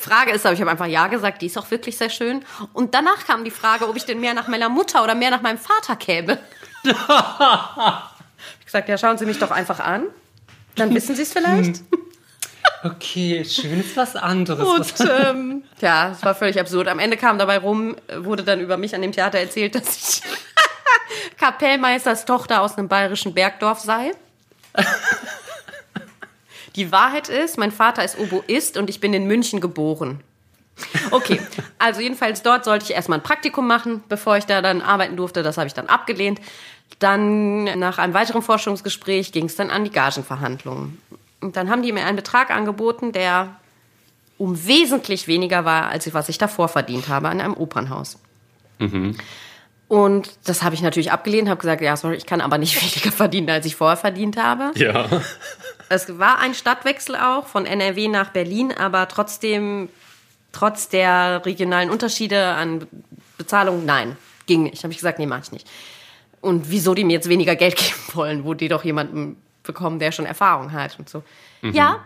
Frage ist, aber ich habe einfach ja gesagt, die ist auch wirklich sehr schön. Und danach kam die Frage, ob ich denn mehr nach meiner Mutter oder mehr nach meinem Vater käme. ich habe gesagt, ja, schauen Sie mich doch einfach an. Dann wissen Sie es vielleicht. Okay, schön ist was anderes. Und ähm, ja, es war völlig absurd. Am Ende kam dabei rum, wurde dann über mich an dem Theater erzählt, dass ich Kapellmeisters Tochter aus einem bayerischen Bergdorf sei. Die Wahrheit ist, mein Vater ist Oboist und ich bin in München geboren. Okay, also jedenfalls dort sollte ich erstmal ein Praktikum machen, bevor ich da dann arbeiten durfte. Das habe ich dann abgelehnt. Dann nach einem weiteren Forschungsgespräch ging es dann an die Gagenverhandlungen. Und dann haben die mir einen Betrag angeboten, der um wesentlich weniger war, als was ich davor verdient habe an einem Opernhaus. Und das habe ich natürlich abgelehnt, habe gesagt, ja, sorry, ich kann aber nicht weniger verdienen, als ich vorher verdient habe. Ja. Es war ein Stadtwechsel auch von NRW nach Berlin, aber trotzdem, trotz der regionalen Unterschiede an Bezahlung, nein, ging nicht. Habe ich gesagt, nee, mach ich nicht. Und wieso die mir jetzt weniger Geld geben wollen, wo die doch jemanden bekommen, der schon Erfahrung hat und so. Ja,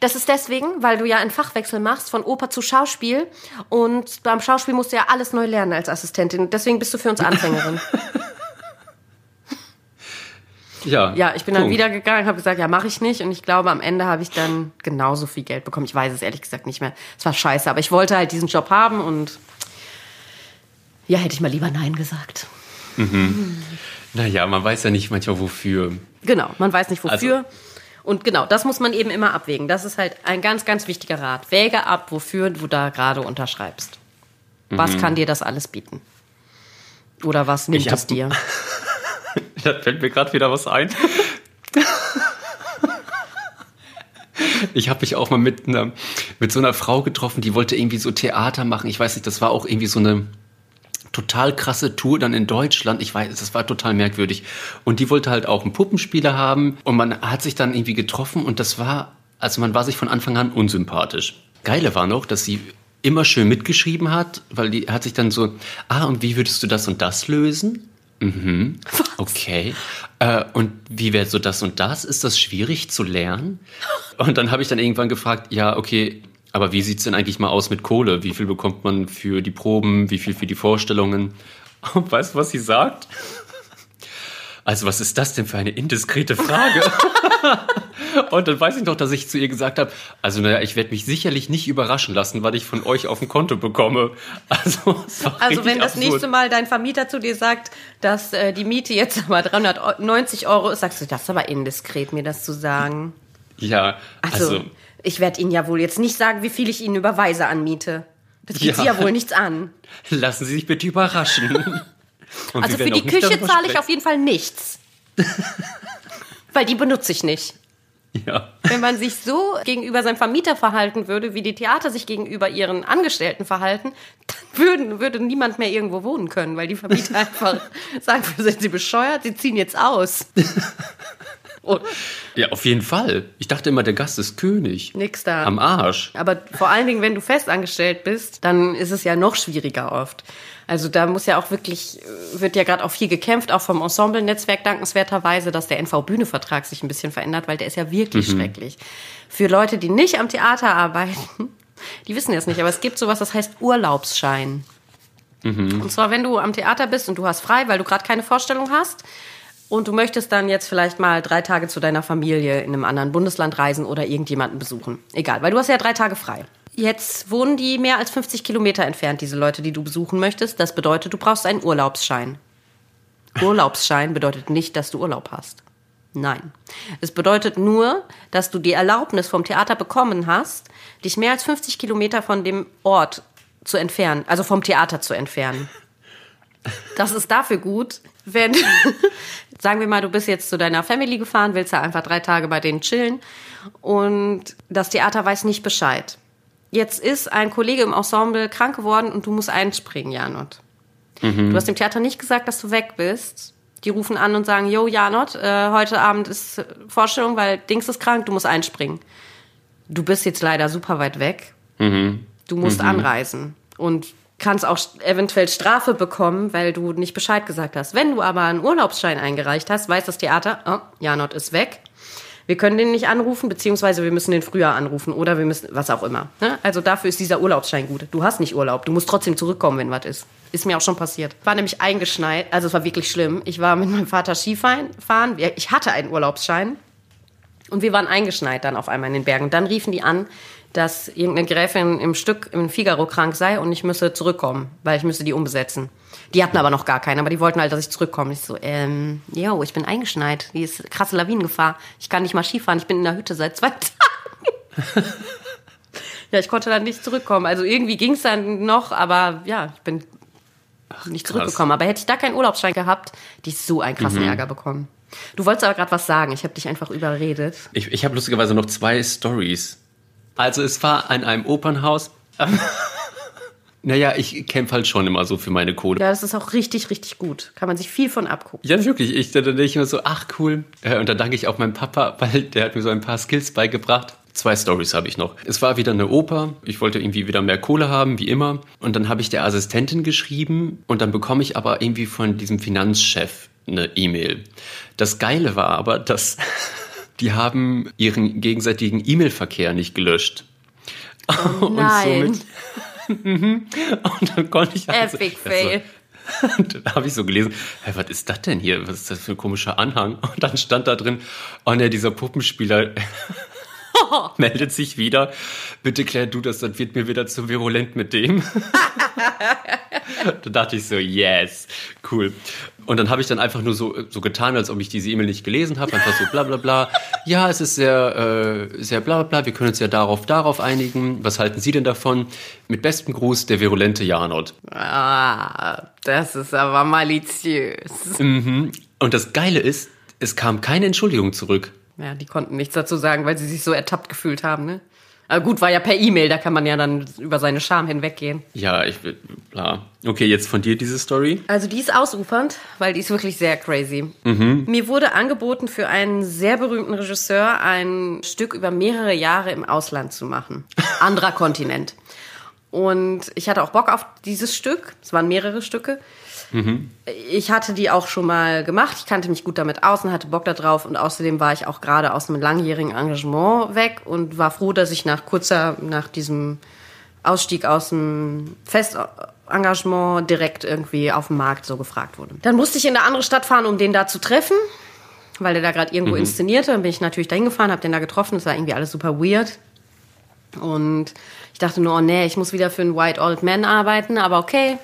das ist deswegen, weil du ja einen Fachwechsel machst von Oper zu Schauspiel und beim Schauspiel musst du ja alles neu lernen als Assistentin. Deswegen bist du für uns Anfängerin. Ja, Ja, ich bin dann Punkt. wieder gegangen, habe gesagt, ja, mache ich nicht. Und ich glaube, am Ende habe ich dann genauso viel Geld bekommen. Ich weiß es ehrlich gesagt nicht mehr. Es war scheiße, aber ich wollte halt diesen Job haben und ja, hätte ich mal lieber Nein gesagt. Naja, man weiß ja nicht manchmal wofür. Genau, man weiß nicht wofür. Also- und genau, das muss man eben immer abwägen. Das ist halt ein ganz, ganz wichtiger Rat. Wäge ab, wofür du da gerade unterschreibst. Was kann dir das alles bieten? Oder was nimmt hab- es dir? Da fällt mir gerade wieder was ein. Ich habe mich auch mal mit, einer, mit so einer Frau getroffen, die wollte irgendwie so Theater machen. Ich weiß nicht, das war auch irgendwie so eine total krasse Tour dann in Deutschland. Ich weiß, das war total merkwürdig. Und die wollte halt auch einen Puppenspieler haben. Und man hat sich dann irgendwie getroffen und das war, also man war sich von Anfang an unsympathisch. Geile war noch, dass sie immer schön mitgeschrieben hat, weil die hat sich dann so, ah, und wie würdest du das und das lösen? Mhm. Okay. Äh, und wie wäre so das und das? Ist das schwierig zu lernen? Und dann habe ich dann irgendwann gefragt, ja, okay, aber wie sieht's denn eigentlich mal aus mit Kohle? Wie viel bekommt man für die Proben? Wie viel für die Vorstellungen? Und weißt du, was sie sagt? Also, was ist das denn für eine indiskrete Frage? Und dann weiß ich noch, dass ich zu ihr gesagt habe, also naja, ich werde mich sicherlich nicht überraschen lassen, was ich von euch auf dem Konto bekomme. Also, Also wenn das absurd. nächste Mal dein Vermieter zu dir sagt, dass äh, die Miete jetzt mal 390 Euro ist, sagst du, das ist aber indiskret, mir das zu sagen. Ja, Also, also, ich werde Ihnen ja wohl jetzt nicht sagen, wie viel ich Ihnen überweise an Miete. Das geht Ja. Sie ja wohl nichts an. lassen Sie sich bitte überraschen. Und Also für die Küche zahle ich auf jeden Fall nichts. Weil die benutze ich nicht. Ja. Wenn man sich so gegenüber seinem Vermieter verhalten würde, wie die Theater sich gegenüber ihren Angestellten verhalten, dann würden, würde niemand mehr irgendwo wohnen können, weil die Vermieter einfach sagen, sind sie bescheuert, sie ziehen jetzt aus. Und ja, auf jeden Fall. Ich dachte immer, der Gast ist König. nix da. Am Arsch. Aber vor allen Dingen, wenn du festangestellt bist, dann ist es ja noch schwieriger oft. Also da muss ja auch wirklich, wird ja gerade auch viel gekämpft, auch vom Ensemble-Netzwerk dankenswerterweise, dass der NV-Bühne-Vertrag sich ein bisschen verändert, weil der ist ja wirklich schrecklich. Für Leute, die nicht am Theater arbeiten, die wissen das nicht, aber es gibt sowas, das heißt Urlaubsschein. Und zwar, wenn du am Theater bist und du hast frei, weil du gerade keine Vorstellung hast und du möchtest dann jetzt vielleicht mal drei Tage zu deiner Familie in einem anderen Bundesland reisen oder irgendjemanden besuchen. Egal, weil du hast ja drei Tage frei. Jetzt wohnen die mehr als 50 Kilometer entfernt, diese Leute, die du besuchen möchtest. Das bedeutet, du brauchst einen Urlaubsschein. Urlaubsschein bedeutet nicht, dass du Urlaub hast. Nein. Es bedeutet nur, dass du die Erlaubnis vom Theater bekommen hast, dich mehr als 50 Kilometer von dem Ort zu entfernen, also vom Theater zu entfernen. Das ist dafür gut, wenn, sagen wir mal, du bist jetzt zu deiner Family gefahren, willst ja einfach drei Tage bei denen chillen und das Theater weiß nicht Bescheid. Jetzt ist ein Kollege im Ensemble krank geworden und du musst einspringen, Janot. Du hast dem Theater nicht gesagt, dass du weg bist. Die rufen an und sagen, yo, Janot, äh, heute Abend ist Vorstellung, weil Dings ist krank, du musst einspringen. Du bist jetzt leider super weit weg. Du musst anreisen und kannst auch eventuell Strafe bekommen, weil du nicht Bescheid gesagt hast. Wenn du aber einen Urlaubsschein eingereicht hast, weiß das Theater, oh, Janot ist weg. Wir können den nicht anrufen, beziehungsweise wir müssen den früher anrufen oder wir müssen, was auch immer. ne? Also dafür ist dieser Urlaubsschein gut. Du hast nicht Urlaub, du musst trotzdem zurückkommen, wenn was ist. Ist mir auch schon passiert. War nämlich eingeschneit, also es war wirklich schlimm. Ich war mit meinem Vater Skifahren, fahren. ich hatte einen Urlaubsschein und wir waren eingeschneit dann auf einmal in den Bergen. Dann riefen die an, dass irgendeine Gräfin im Stück im Figaro krank sei und ich müsse zurückkommen, weil ich müsse die umbesetzen. Die hatten aber noch gar keine, aber die wollten halt, dass ich zurückkomme. Ich so, ähm, yo, ich bin eingeschneit. Die ist krasse Lawinengefahr. Ich kann nicht mal Skifahren. Ich bin in der Hütte seit zwei Tagen. ja, ich konnte dann nicht zurückkommen. Also irgendwie ging es dann noch, aber ja, ich bin nicht krass. zurückgekommen. Aber hätte ich da keinen Urlaubsschein gehabt, ich so einen krassen Ärger bekommen. Du wolltest aber gerade was sagen. Ich habe dich einfach überredet. Ich, ich habe lustigerweise noch zwei Stories. Also es war an einem Opernhaus. naja, ich kämpfe halt schon immer so für meine Kohle. Ja, das ist auch richtig, richtig gut. Kann man sich viel von abgucken. Ja, wirklich. Ich, dann denke ich immer so, ach cool. Äh, Und dann danke ich auch meinem Papa, weil der hat mir so ein paar Skills beigebracht. Zwei Stories habe ich noch. Es war wieder eine Oper. Ich wollte irgendwie wieder mehr Kohle haben, wie immer. Und dann habe ich der Assistentin geschrieben und dann bekomme ich aber irgendwie von diesem Finanzchef eine E-Mail. Das Geile war aber, dass die haben ihren gegenseitigen E-Mail-Verkehr nicht gelöscht. Oh, nein. Mhm. Und dann konnte ich also, Epic Fail. Und da habe ich so gelesen, hä, was ist das denn hier? Was ist das für ein komischer Anhang? Und dann stand da drin, oh ne, dieser Puppenspieler meldet sich wieder. Bitte klär du das, dann wird mir wieder zu virulent mit dem. da dachte ich so, yes, cool. Und dann habe ich dann einfach nur so, so getan, als ob ich diese E-Mail nicht gelesen habe. Einfach so bla bla bla. Ja, es ist sehr, äh, sehr bla bla bla. Wir können uns ja darauf, darauf einigen. Was halten Sie denn davon? Mit bestem Gruß, der virulente Janot. Ah, das ist aber maliziös. Und das Geile ist, es kam keine Entschuldigung zurück. Ja, die konnten nichts dazu sagen, weil sie sich so ertappt gefühlt haben, ne? Aber gut, war ja per E-Mail, da kann man ja dann über seine Scham hinweggehen. Ja, ich will, bla. Okay, jetzt von dir diese Story. Also die ist ausufernd, weil die ist wirklich sehr crazy. Mir wurde angeboten, für einen sehr berühmten Regisseur ein Stück über mehrere Jahre im Ausland zu machen. Anderer Kontinent. Und ich hatte auch Bock auf dieses Stück. Es waren mehrere Stücke. Ich hatte die auch schon mal gemacht. Ich kannte mich gut damit aus und hatte Bock darauf. Und außerdem war ich auch gerade aus einem langjährigen Engagement weg und war froh, dass ich nach kurzer, nach diesem Ausstieg aus dem Festengagement direkt irgendwie auf dem Markt so gefragt wurde. Dann musste ich in eine andere Stadt fahren, um den da zu treffen, weil der da gerade irgendwo inszenierte. Dann bin ich natürlich dahin gefahren, habe den da getroffen. Das war irgendwie alles super weird. Und ich dachte nur, oh nee, ich muss wieder für einen White Old Man arbeiten, aber okay,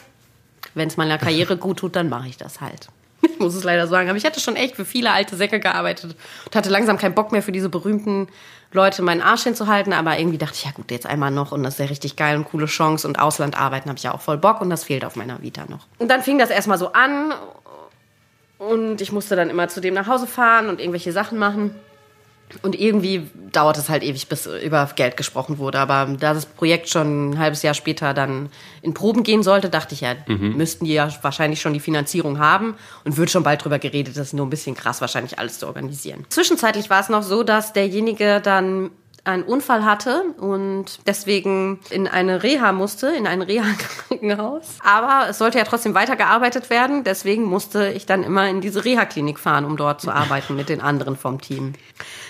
wenn es meiner Karriere gut tut, dann mache ich das halt. Ich muss es leider sagen. Aber ich hatte schon echt für viele alte Säcke gearbeitet und hatte langsam keinen Bock mehr für diese berühmten Leute meinen Arsch hinzuhalten. Aber irgendwie dachte ich, ja gut, jetzt einmal noch und das ist ja richtig geil und coole Chance. Und Ausland arbeiten habe ich ja auch voll Bock und das fehlt auf meiner Vita noch. Und dann fing das erstmal so an und ich musste dann immer zu dem nach Hause fahren und irgendwelche Sachen machen. Und irgendwie dauert es halt ewig, bis über Geld gesprochen wurde. Aber da das Projekt schon ein halbes Jahr später dann in Proben gehen sollte, dachte ich ja, müssten die ja wahrscheinlich schon die Finanzierung haben und wird schon bald drüber geredet. Das ist nur ein bisschen krass, wahrscheinlich alles zu organisieren. Zwischenzeitlich war es noch so, dass derjenige dann einen Unfall hatte und deswegen in eine Reha musste, in ein Reha-Krankenhaus. Aber es sollte ja trotzdem weitergearbeitet werden, deswegen musste ich dann immer in diese Reha-Klinik fahren, um dort zu arbeiten mit den anderen vom Team.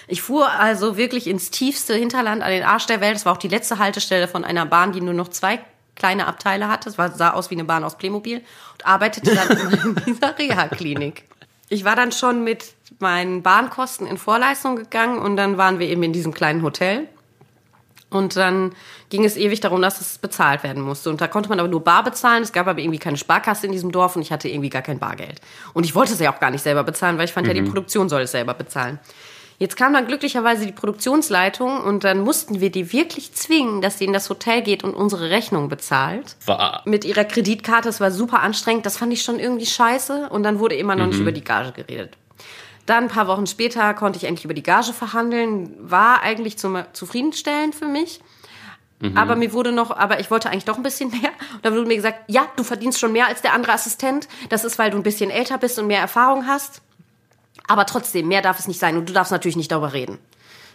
Ich fuhr also wirklich ins tiefste Hinterland an den Arsch der Welt. Es war auch die letzte Haltestelle von einer Bahn, die nur noch zwei kleine Abteile hatte. Es war, sah aus wie eine Bahn aus Playmobil und arbeitete dann in dieser Reha-Klinik. Ich war dann schon mit meinen Bahnkosten in Vorleistung gegangen und dann waren wir eben in diesem kleinen Hotel. Und dann ging es ewig darum, dass es bezahlt werden musste. Und da konnte man aber nur bar bezahlen. Es gab aber irgendwie keine Sparkasse in diesem Dorf und ich hatte irgendwie gar kein Bargeld. Und ich wollte es ja auch gar nicht selber bezahlen, weil ich fand ja, die Produktion soll es selber bezahlen. Jetzt kam dann glücklicherweise die Produktionsleitung und dann mussten wir die wirklich zwingen, dass sie in das Hotel geht und unsere Rechnung bezahlt. War. Mit ihrer Kreditkarte, das war super anstrengend, das fand ich schon irgendwie scheiße und dann wurde immer noch nicht über die Gage geredet. Dann ein paar Wochen später konnte ich endlich über die Gage verhandeln, war eigentlich zum, zufriedenstellend für mich. Aber mir wurde noch, aber ich wollte eigentlich doch ein bisschen mehr. Und dann wurde mir gesagt, ja, du verdienst schon mehr als der andere Assistent. Das ist, weil du ein bisschen älter bist und mehr Erfahrung hast. Aber trotzdem, mehr darf es nicht sein und du darfst natürlich nicht darüber reden.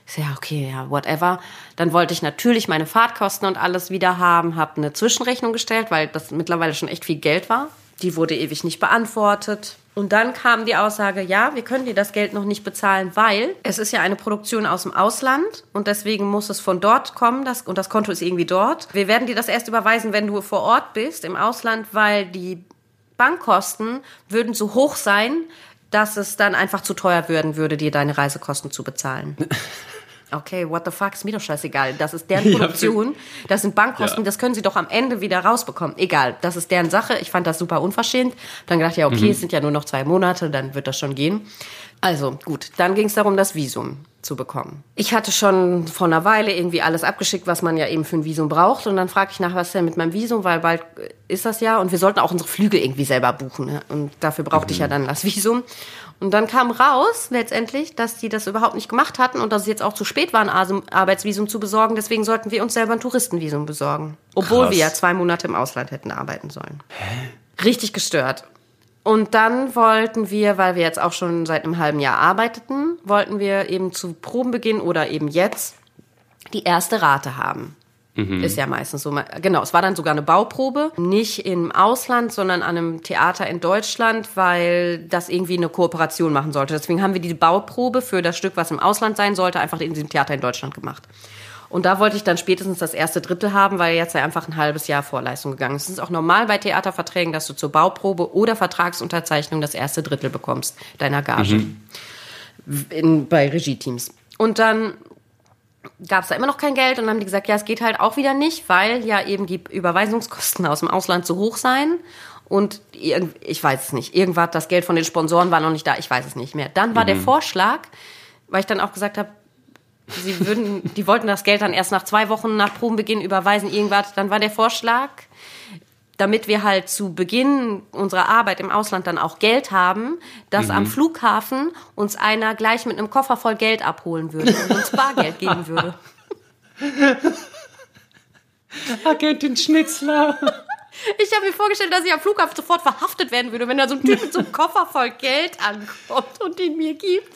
Ich so, ja, okay, ja, whatever. Dann wollte ich natürlich meine Fahrtkosten und alles wieder haben, habe eine Zwischenrechnung gestellt, weil das mittlerweile schon echt viel Geld war. Die wurde ewig nicht beantwortet. Und dann kam die Aussage, ja, wir können dir das Geld noch nicht bezahlen, weil es ist ja eine Produktion aus dem Ausland und deswegen muss es von dort kommen das, und das Konto ist irgendwie dort. Wir werden dir das erst überweisen, wenn du vor Ort bist im Ausland, weil die Bankkosten würden so hoch sein, dass es dann einfach zu teuer werden würde, dir deine Reisekosten zu bezahlen. Okay, what the fuck, ist mir doch scheißegal. Das ist deren Produktion, das sind Bankkosten, Ja. das können sie doch am Ende wieder rausbekommen. Egal, das ist deren Sache. Ich fand das super unverschämt. Dann gedacht, ja, okay, es sind ja nur noch zwei Monate, dann wird das schon gehen. Also gut, dann ging es darum, das Visum zu bekommen. Ich hatte schon vor einer Weile irgendwie alles abgeschickt, was man ja eben für ein Visum braucht. Und dann frage ich nach, was denn mit meinem Visum, weil bald ist das ja. Und wir sollten auch unsere Flüge irgendwie selber buchen. Ne? Und dafür brauchte ich ja dann das Visum. Und dann kam raus letztendlich, dass die das überhaupt nicht gemacht hatten und dass es jetzt auch zu spät war, ein Arbeitsvisum zu besorgen. Deswegen sollten wir uns selber ein Touristenvisum besorgen. Obwohl Krass. wir ja zwei Monate im Ausland hätten arbeiten sollen. Richtig gestört. Und dann wollten wir, weil wir jetzt auch schon seit einem halben Jahr arbeiteten, wollten wir eben zu Probenbeginn oder eben jetzt die erste Rate haben. Ist ja meistens so. Genau, es war dann sogar eine Bauprobe. Nicht im Ausland, sondern an einem Theater in Deutschland, weil das irgendwie eine Kooperation machen sollte. Deswegen haben wir die Bauprobe für das Stück, was im Ausland sein sollte, einfach in diesem Theater in Deutschland gemacht. Und da wollte ich dann spätestens das erste Drittel haben, weil jetzt ja einfach ein halbes Jahr Vorleistung gegangen ist. Es ist auch normal bei Theaterverträgen, dass du zur Bauprobe oder Vertragsunterzeichnung das erste Drittel bekommst deiner Gage. In, bei Regie-Teams. Und dann gab es da immer noch kein Geld und dann haben die gesagt, ja, es geht halt auch wieder nicht, weil ja eben die Überweisungskosten aus dem Ausland zu hoch seien. Und ich weiß es nicht. Irgendwas, das Geld von den Sponsoren war noch nicht da, ich weiß es nicht mehr. Dann war der Vorschlag, weil ich dann auch gesagt habe, sie würden, die wollten das Geld dann erst nach zwei Wochen nach Probenbeginn überweisen, irgendwas. Dann war der Vorschlag, damit wir halt zu Beginn unserer Arbeit im Ausland dann auch Geld haben, dass am Flughafen uns einer gleich mit einem Koffer voll Geld abholen würde und uns Bargeld geben würde. Agentin Schnitzler. Ich habe mir vorgestellt, dass ich am Flughafen sofort verhaftet werden würde, wenn da so ein Typ mit so einem Koffer voll Geld ankommt und ihn mir gibt.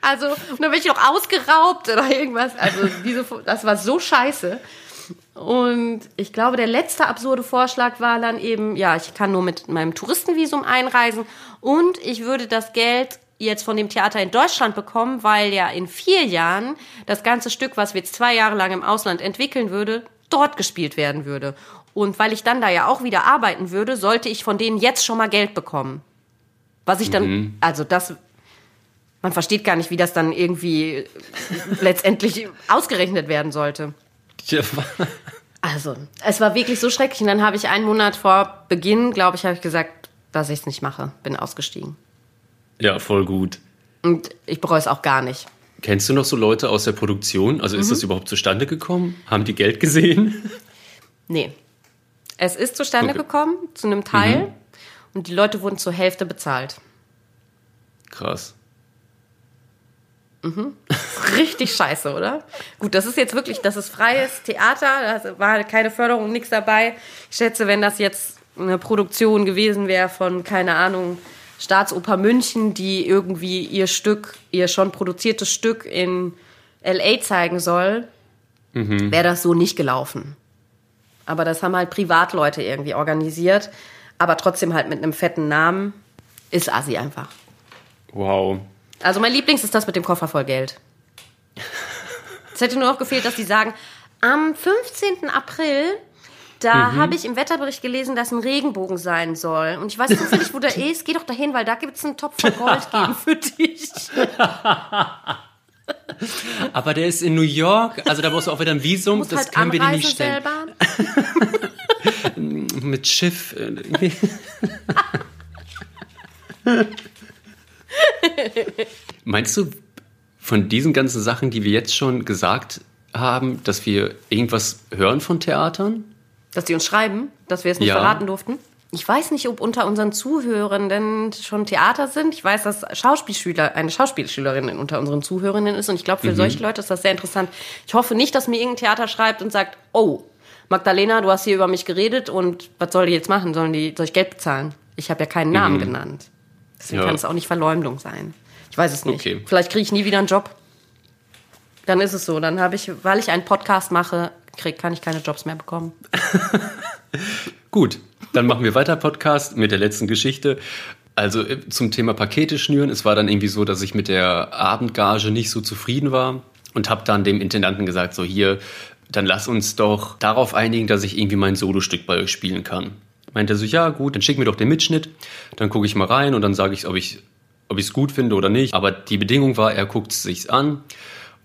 Also, und dann werde ich noch ausgeraubt oder irgendwas. Also, diese, das war so scheiße. Und ich glaube, der letzte absurde Vorschlag war dann eben, ja, ich kann nur mit meinem Touristenvisum einreisen und ich würde das Geld jetzt von dem Theater in Deutschland bekommen, weil ja in vier Jahren das ganze Stück, was wir jetzt zwei Jahre lang im Ausland entwickeln würde, dort gespielt werden würde. Und weil ich dann da ja auch wieder arbeiten würde, sollte ich von denen jetzt schon mal Geld bekommen. Was ich dann, also das, man versteht gar nicht, wie das dann irgendwie letztendlich ausgerechnet werden sollte. Ja, Also, es war wirklich so schrecklich. Und dann habe ich einen Monat vor Beginn, glaube ich, habe ich gesagt, dass ich es nicht mache. Bin ausgestiegen. ja, voll gut. Und ich bereue es auch gar nicht. Kennst du noch so Leute aus der Produktion? Also ist das überhaupt zustande gekommen? Haben die Geld gesehen? Nee. Es ist zustande Okay. gekommen, zu einem Teil. Und die Leute wurden zur Hälfte bezahlt. Krass. Richtig scheiße, oder? Gut, das ist jetzt wirklich, das ist freies Theater, da war keine Förderung, nichts dabei. Ich schätze, wenn das jetzt eine Produktion gewesen wäre von, keine Ahnung, Staatsoper München, die irgendwie ihr Stück, ihr schon produziertes Stück in LA zeigen soll, wäre das so nicht gelaufen. Aber das haben halt Privatleute irgendwie organisiert, aber trotzdem halt mit einem fetten Namen. Ist Assi einfach. Wow. Also mein Lieblings ist das mit dem Koffer voll Geld. Es hätte nur noch gefehlt, dass die sagen, am 15. April, da habe ich im Wetterbericht gelesen, dass ein Regenbogen sein soll. Und ich weiß zufällig, wo der ist. Geh doch dahin, weil da gibt es einen Topf voll Gold geben für dich. Aber der ist in New York, also da brauchst du auch wieder ein Visum, das halt können wir dir nicht stellen. Mit Schiff. Meinst du, von diesen ganzen Sachen, die wir jetzt schon gesagt haben, dass wir irgendwas hören von Theatern? Dass die uns schreiben, dass wir es nicht Ja. verraten durften. Ich weiß nicht, ob unter unseren Zuhörenden schon Theater sind. Ich weiß, dass Schauspielschüler, eine Schauspielschülerin unter unseren Zuhörenden ist. Und ich glaube, für Mhm. solche Leute ist das sehr interessant. Ich hoffe nicht, dass mir irgendein Theater schreibt und sagt, oh, Magdalena, du hast hier über mich geredet und was soll die jetzt machen? Sollen die, soll ich Geld bezahlen? Ich habe ja keinen Namen genannt. Deswegen. Ja. kann es auch nicht Verleumdung sein. Ich weiß es nicht. Okay. Vielleicht kriege ich nie wieder einen Job. Dann ist es so. Dann habe ich, weil ich einen Podcast mache, krieg, kann ich keine Jobs mehr bekommen. Gut, dann machen wir weiter Podcast mit der letzten Geschichte. Also äh, zum Thema Pakete schnüren. Es war dann irgendwie so, dass ich mit der Abendgage nicht so zufrieden war und habe dann dem Intendanten gesagt, so hier, dann lass uns doch darauf einigen, dass ich irgendwie mein Solostück bei euch spielen kann. Meinte er so, ja gut, dann schick mir doch den Mitschnitt, dann gucke ich mal rein und dann sage ich, ob ich ob ich es gut finde oder nicht. Aber die Bedingung war, er guckt es sich an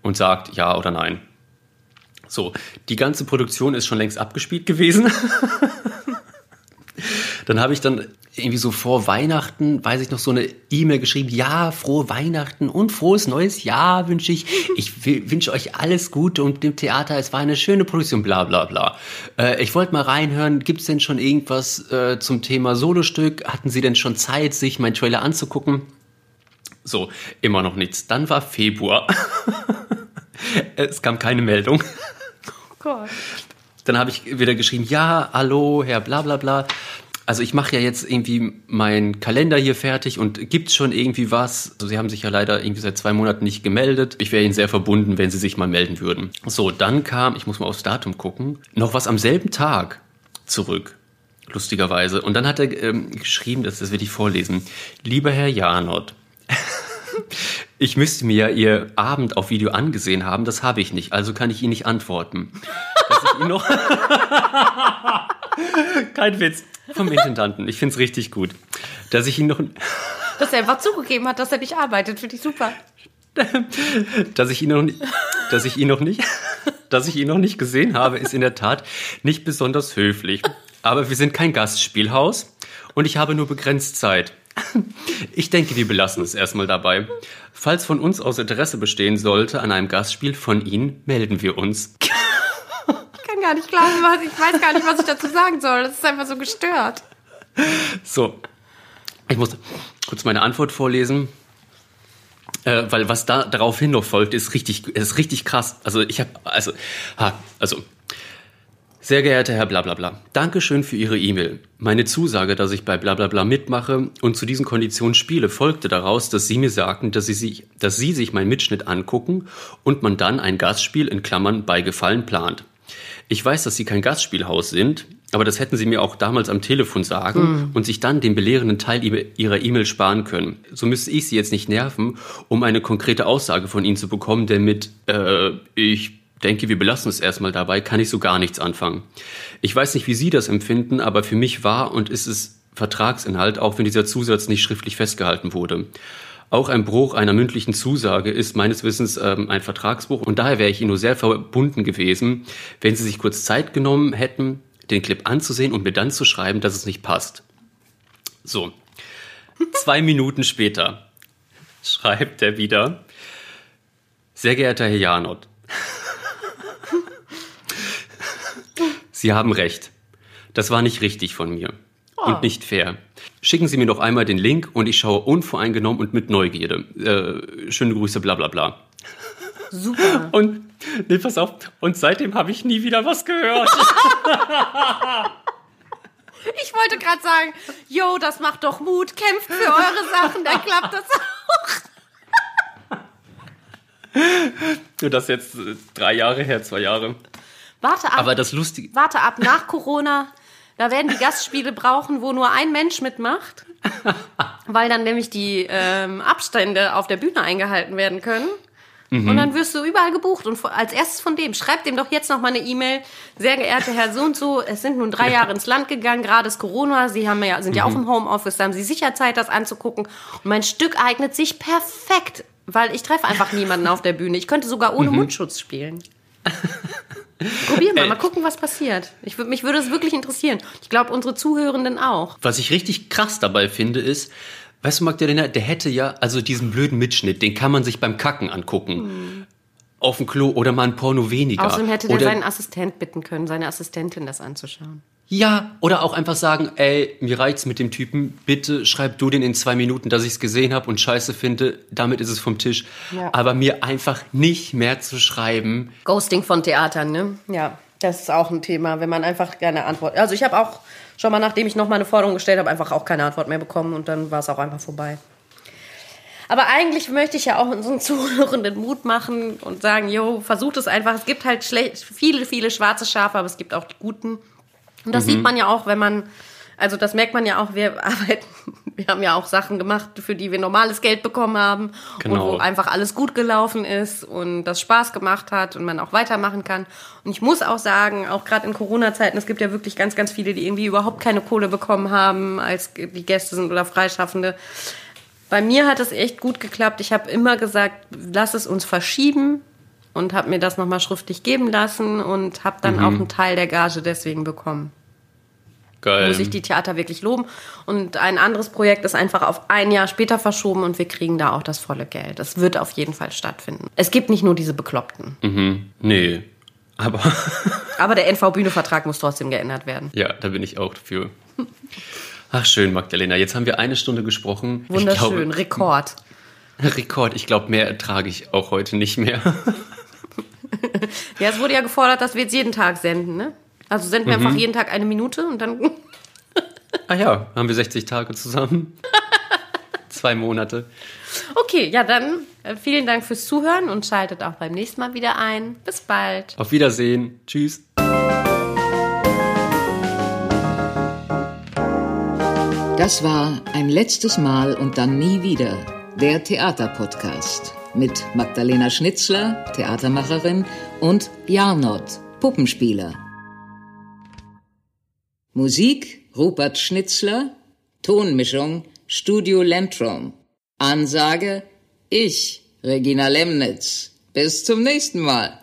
und sagt ja oder nein. So, die ganze Produktion ist schon längst abgespielt gewesen. dann habe ich dann irgendwie so vor Weihnachten, weiß ich noch, so eine E-Mail geschrieben, ja, frohe Weihnachten und frohes neues Jahr wünsche ich. Ich wünsche euch alles Gute und dem Theater, es war eine schöne Produktion, bla bla bla. Äh, ich wollte mal reinhören, gibt es denn schon irgendwas äh, zum Thema Solostück? Hatten Sie denn schon Zeit, sich meinen Trailer anzugucken? So, immer noch nichts. Dann war Februar. es kam keine Meldung. Gott. Dann habe ich wieder geschrieben, ja, hallo, Herr bla bla bla. Also ich mache ja jetzt irgendwie meinen Kalender hier fertig und gibt's schon irgendwie was? Also Sie haben sich ja leider irgendwie seit zwei Monaten nicht gemeldet. Ich wäre Ihnen sehr verbunden, wenn Sie sich mal melden würden. So, dann kam, ich muss mal aufs Datum gucken, noch was am selben Tag zurück. Lustigerweise. Und dann hat er ähm, geschrieben, das, das werde ich vorlesen. Lieber Herr Janot, ich müsste mir ja Ihr Abend auf Video angesehen haben, das habe ich nicht, also kann ich Ihnen nicht antworten. Dass ich Ihnen noch Kein Witz. Vom Intendanten. Ich finde es richtig gut. Dass ich ihn noch, Dass er einfach zugegeben hat, dass er nicht arbeitet, finde ich super. dass ich ihn noch nicht, dass ich ihn noch nicht, dass ich ihn noch nicht gesehen habe, ist in der Tat nicht besonders höflich. Aber wir sind kein Gastspielhaus und ich habe nur begrenzt Zeit. Ich denke, wir belassen es erstmal dabei. Falls von uns aus Interesse bestehen sollte an einem Gastspiel von Ihnen, melden wir uns. Gar nicht glauben, was, ich weiß gar nicht, was ich dazu sagen soll. Das ist einfach so gestört. So, ich muss kurz meine Antwort vorlesen. Äh, weil was da daraufhin noch folgt, ist richtig, ist richtig krass. Also ich habe, also, ha, also, sehr geehrter Herr Blablabla, Dankeschön für Ihre E-Mail. Meine Zusage, dass ich bei Blablabla mitmache und zu diesen Konditionen spiele, folgte daraus, dass Sie mir sagten, dass Sie sich, dass Sie sich meinen Mitschnitt angucken und man dann ein Gastspiel in Klammern bei Gefallen plant. Ich weiß, dass Sie kein Gastspielhaus sind, aber das hätten Sie mir auch damals am Telefon sagen und sich dann den belehrenden Teil Ihrer E-Mail sparen können. So müsste ich Sie jetzt nicht nerven, um eine konkrete Aussage von Ihnen zu bekommen, denn mit äh, ich denke, wir belassen es erstmal dabei, kann ich so gar nichts anfangen. Ich weiß nicht, wie Sie das empfinden, aber für mich war und ist es Vertragsinhalt, auch wenn dieser Zusatz nicht schriftlich festgehalten wurde. Auch ein Bruch einer mündlichen Zusage ist meines Wissens ähm, ein Vertragsbruch und daher wäre ich Ihnen nur sehr verbunden gewesen, wenn Sie sich kurz Zeit genommen hätten, den Clip anzusehen und mir dann zu schreiben, dass es nicht passt. So, zwei Minuten später schreibt er wieder, sehr geehrter Herr Janot, Sie haben recht. Das war nicht richtig von mir. Und nicht fair. Schicken Sie mir noch einmal den Link und ich schaue unvoreingenommen und mit Neugierde. Äh, schöne Grüße, bla bla bla. Super. Und, nee, pass auf. Und seitdem habe ich nie wieder was gehört. Ich wollte gerade sagen, yo, das macht doch Mut, kämpft für eure Sachen, dann klappt das auch. Nur das jetzt äh, drei Jahre her, zwei Jahre. Warte ab, Aber das Lustige, warte ab, nach Corona, da werden die Gastspiele brauchen, wo nur ein Mensch mitmacht, weil dann nämlich die ähm, Abstände auf der Bühne eingehalten werden können. Und dann wirst du überall gebucht. Und als erstes von dem, schreib dem doch jetzt noch mal eine E-Mail. Sehr geehrter Herr so und so, es sind nun drei Jahre ins Land gegangen, gerade ist Corona, Sie haben ja, sind ja auch im Homeoffice, da haben Sie sicher Zeit, das anzugucken. Und mein Stück eignet sich perfekt, weil ich treffe einfach niemanden auf der Bühne. Ich könnte sogar ohne Mundschutz spielen. Probier mal, mal gucken, was passiert. Ich, mich würde es wirklich interessieren. Ich glaube, unsere Zuhörenden auch. was ich richtig krass dabei finde, ist, Weißt du, Magdalena, der hätte ja, also diesen blöden Mitschnitt, den kann man sich beim Kacken angucken. Hm. Auf dem Klo oder mal ein Porno weniger. Außerdem hätte der oder, seinen Assistent bitten können, seine Assistentin das anzuschauen. Ja, oder auch einfach sagen, ey, mir reicht's mit dem Typen, bitte schreib du den in zwei Minuten, dass ich's gesehen habe und scheiße finde, damit ist es vom Tisch. Ja. Aber mir einfach nicht mehr zu schreiben. Ghosting von Theatern, ne? Ja, das ist auch ein Thema, wenn man einfach keine Antwort. Also ich habe auch schon mal, nachdem ich nochmal eine Forderung gestellt habe, einfach auch keine Antwort mehr bekommen und dann war es auch einfach vorbei. Aber eigentlich möchte ich ja auch unseren Zuhörenden Mut machen und sagen, jo, versucht es einfach. Es gibt halt schlecht, viele, viele schwarze Schafe, aber es gibt auch die guten. Und das sieht man ja auch, wenn man, also das merkt man ja auch, wir arbeiten, wir haben ja auch Sachen gemacht, für die wir normales Geld bekommen haben Genau. und wo einfach alles gut gelaufen ist und das Spaß gemacht hat und man auch weitermachen kann. Und ich muss auch sagen, auch gerade in Corona-Zeiten, es gibt ja wirklich ganz, ganz viele, die irgendwie überhaupt keine Kohle bekommen haben, als die Gäste sind oder Freischaffende. Bei mir hat es echt gut geklappt. Ich habe immer gesagt, lass es uns verschieben und habe mir das nochmal schriftlich geben lassen und habe dann auch einen Teil der Gage deswegen bekommen. Geil. Muss ich die Theater wirklich loben. Und ein anderes Projekt ist einfach auf ein Jahr später verschoben und wir kriegen da auch das volle Geld. Das wird auf jeden Fall stattfinden. Es gibt nicht nur diese Bekloppten. mhm. Nee. Aber Aber der NV-Bühne-Vertrag muss trotzdem geändert werden. ja, da bin ich auch dafür. Ach schön, Magdalena. Jetzt haben wir eine Stunde gesprochen. Wunderschön. glaube, Rekord. Rekord. Ich glaube, mehr ertrage ich auch heute nicht mehr. Ja, es wurde ja gefordert, dass wir jetzt jeden Tag senden, ne? Also senden wir einfach jeden Tag eine Minute und dann. Ah ja, haben wir 60 Tage zusammen. Zwei Monate. Okay, ja, dann äh, vielen Dank fürs Zuhören und schaltet auch beim nächsten Mal wieder ein. Bis bald. Auf Wiedersehen. Tschüss. Das war ein letztes Mal und dann nie wieder der Theaterpodcast mit Magdalena Schnitzler, Theatermacherin, und Jarnot, Puppenspieler. Musik Rupert Schnitzler, Tonmischung Studio Lentrum. Ansage ich, Regina Lemnitz. Bis zum nächsten Mal.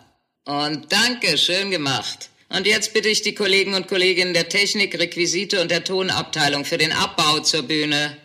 Und danke, schön gemacht. Und jetzt bitte ich die Kollegen und Kolleginnen der Technik, Requisite und der Tonabteilung für den Abbau zur Bühne.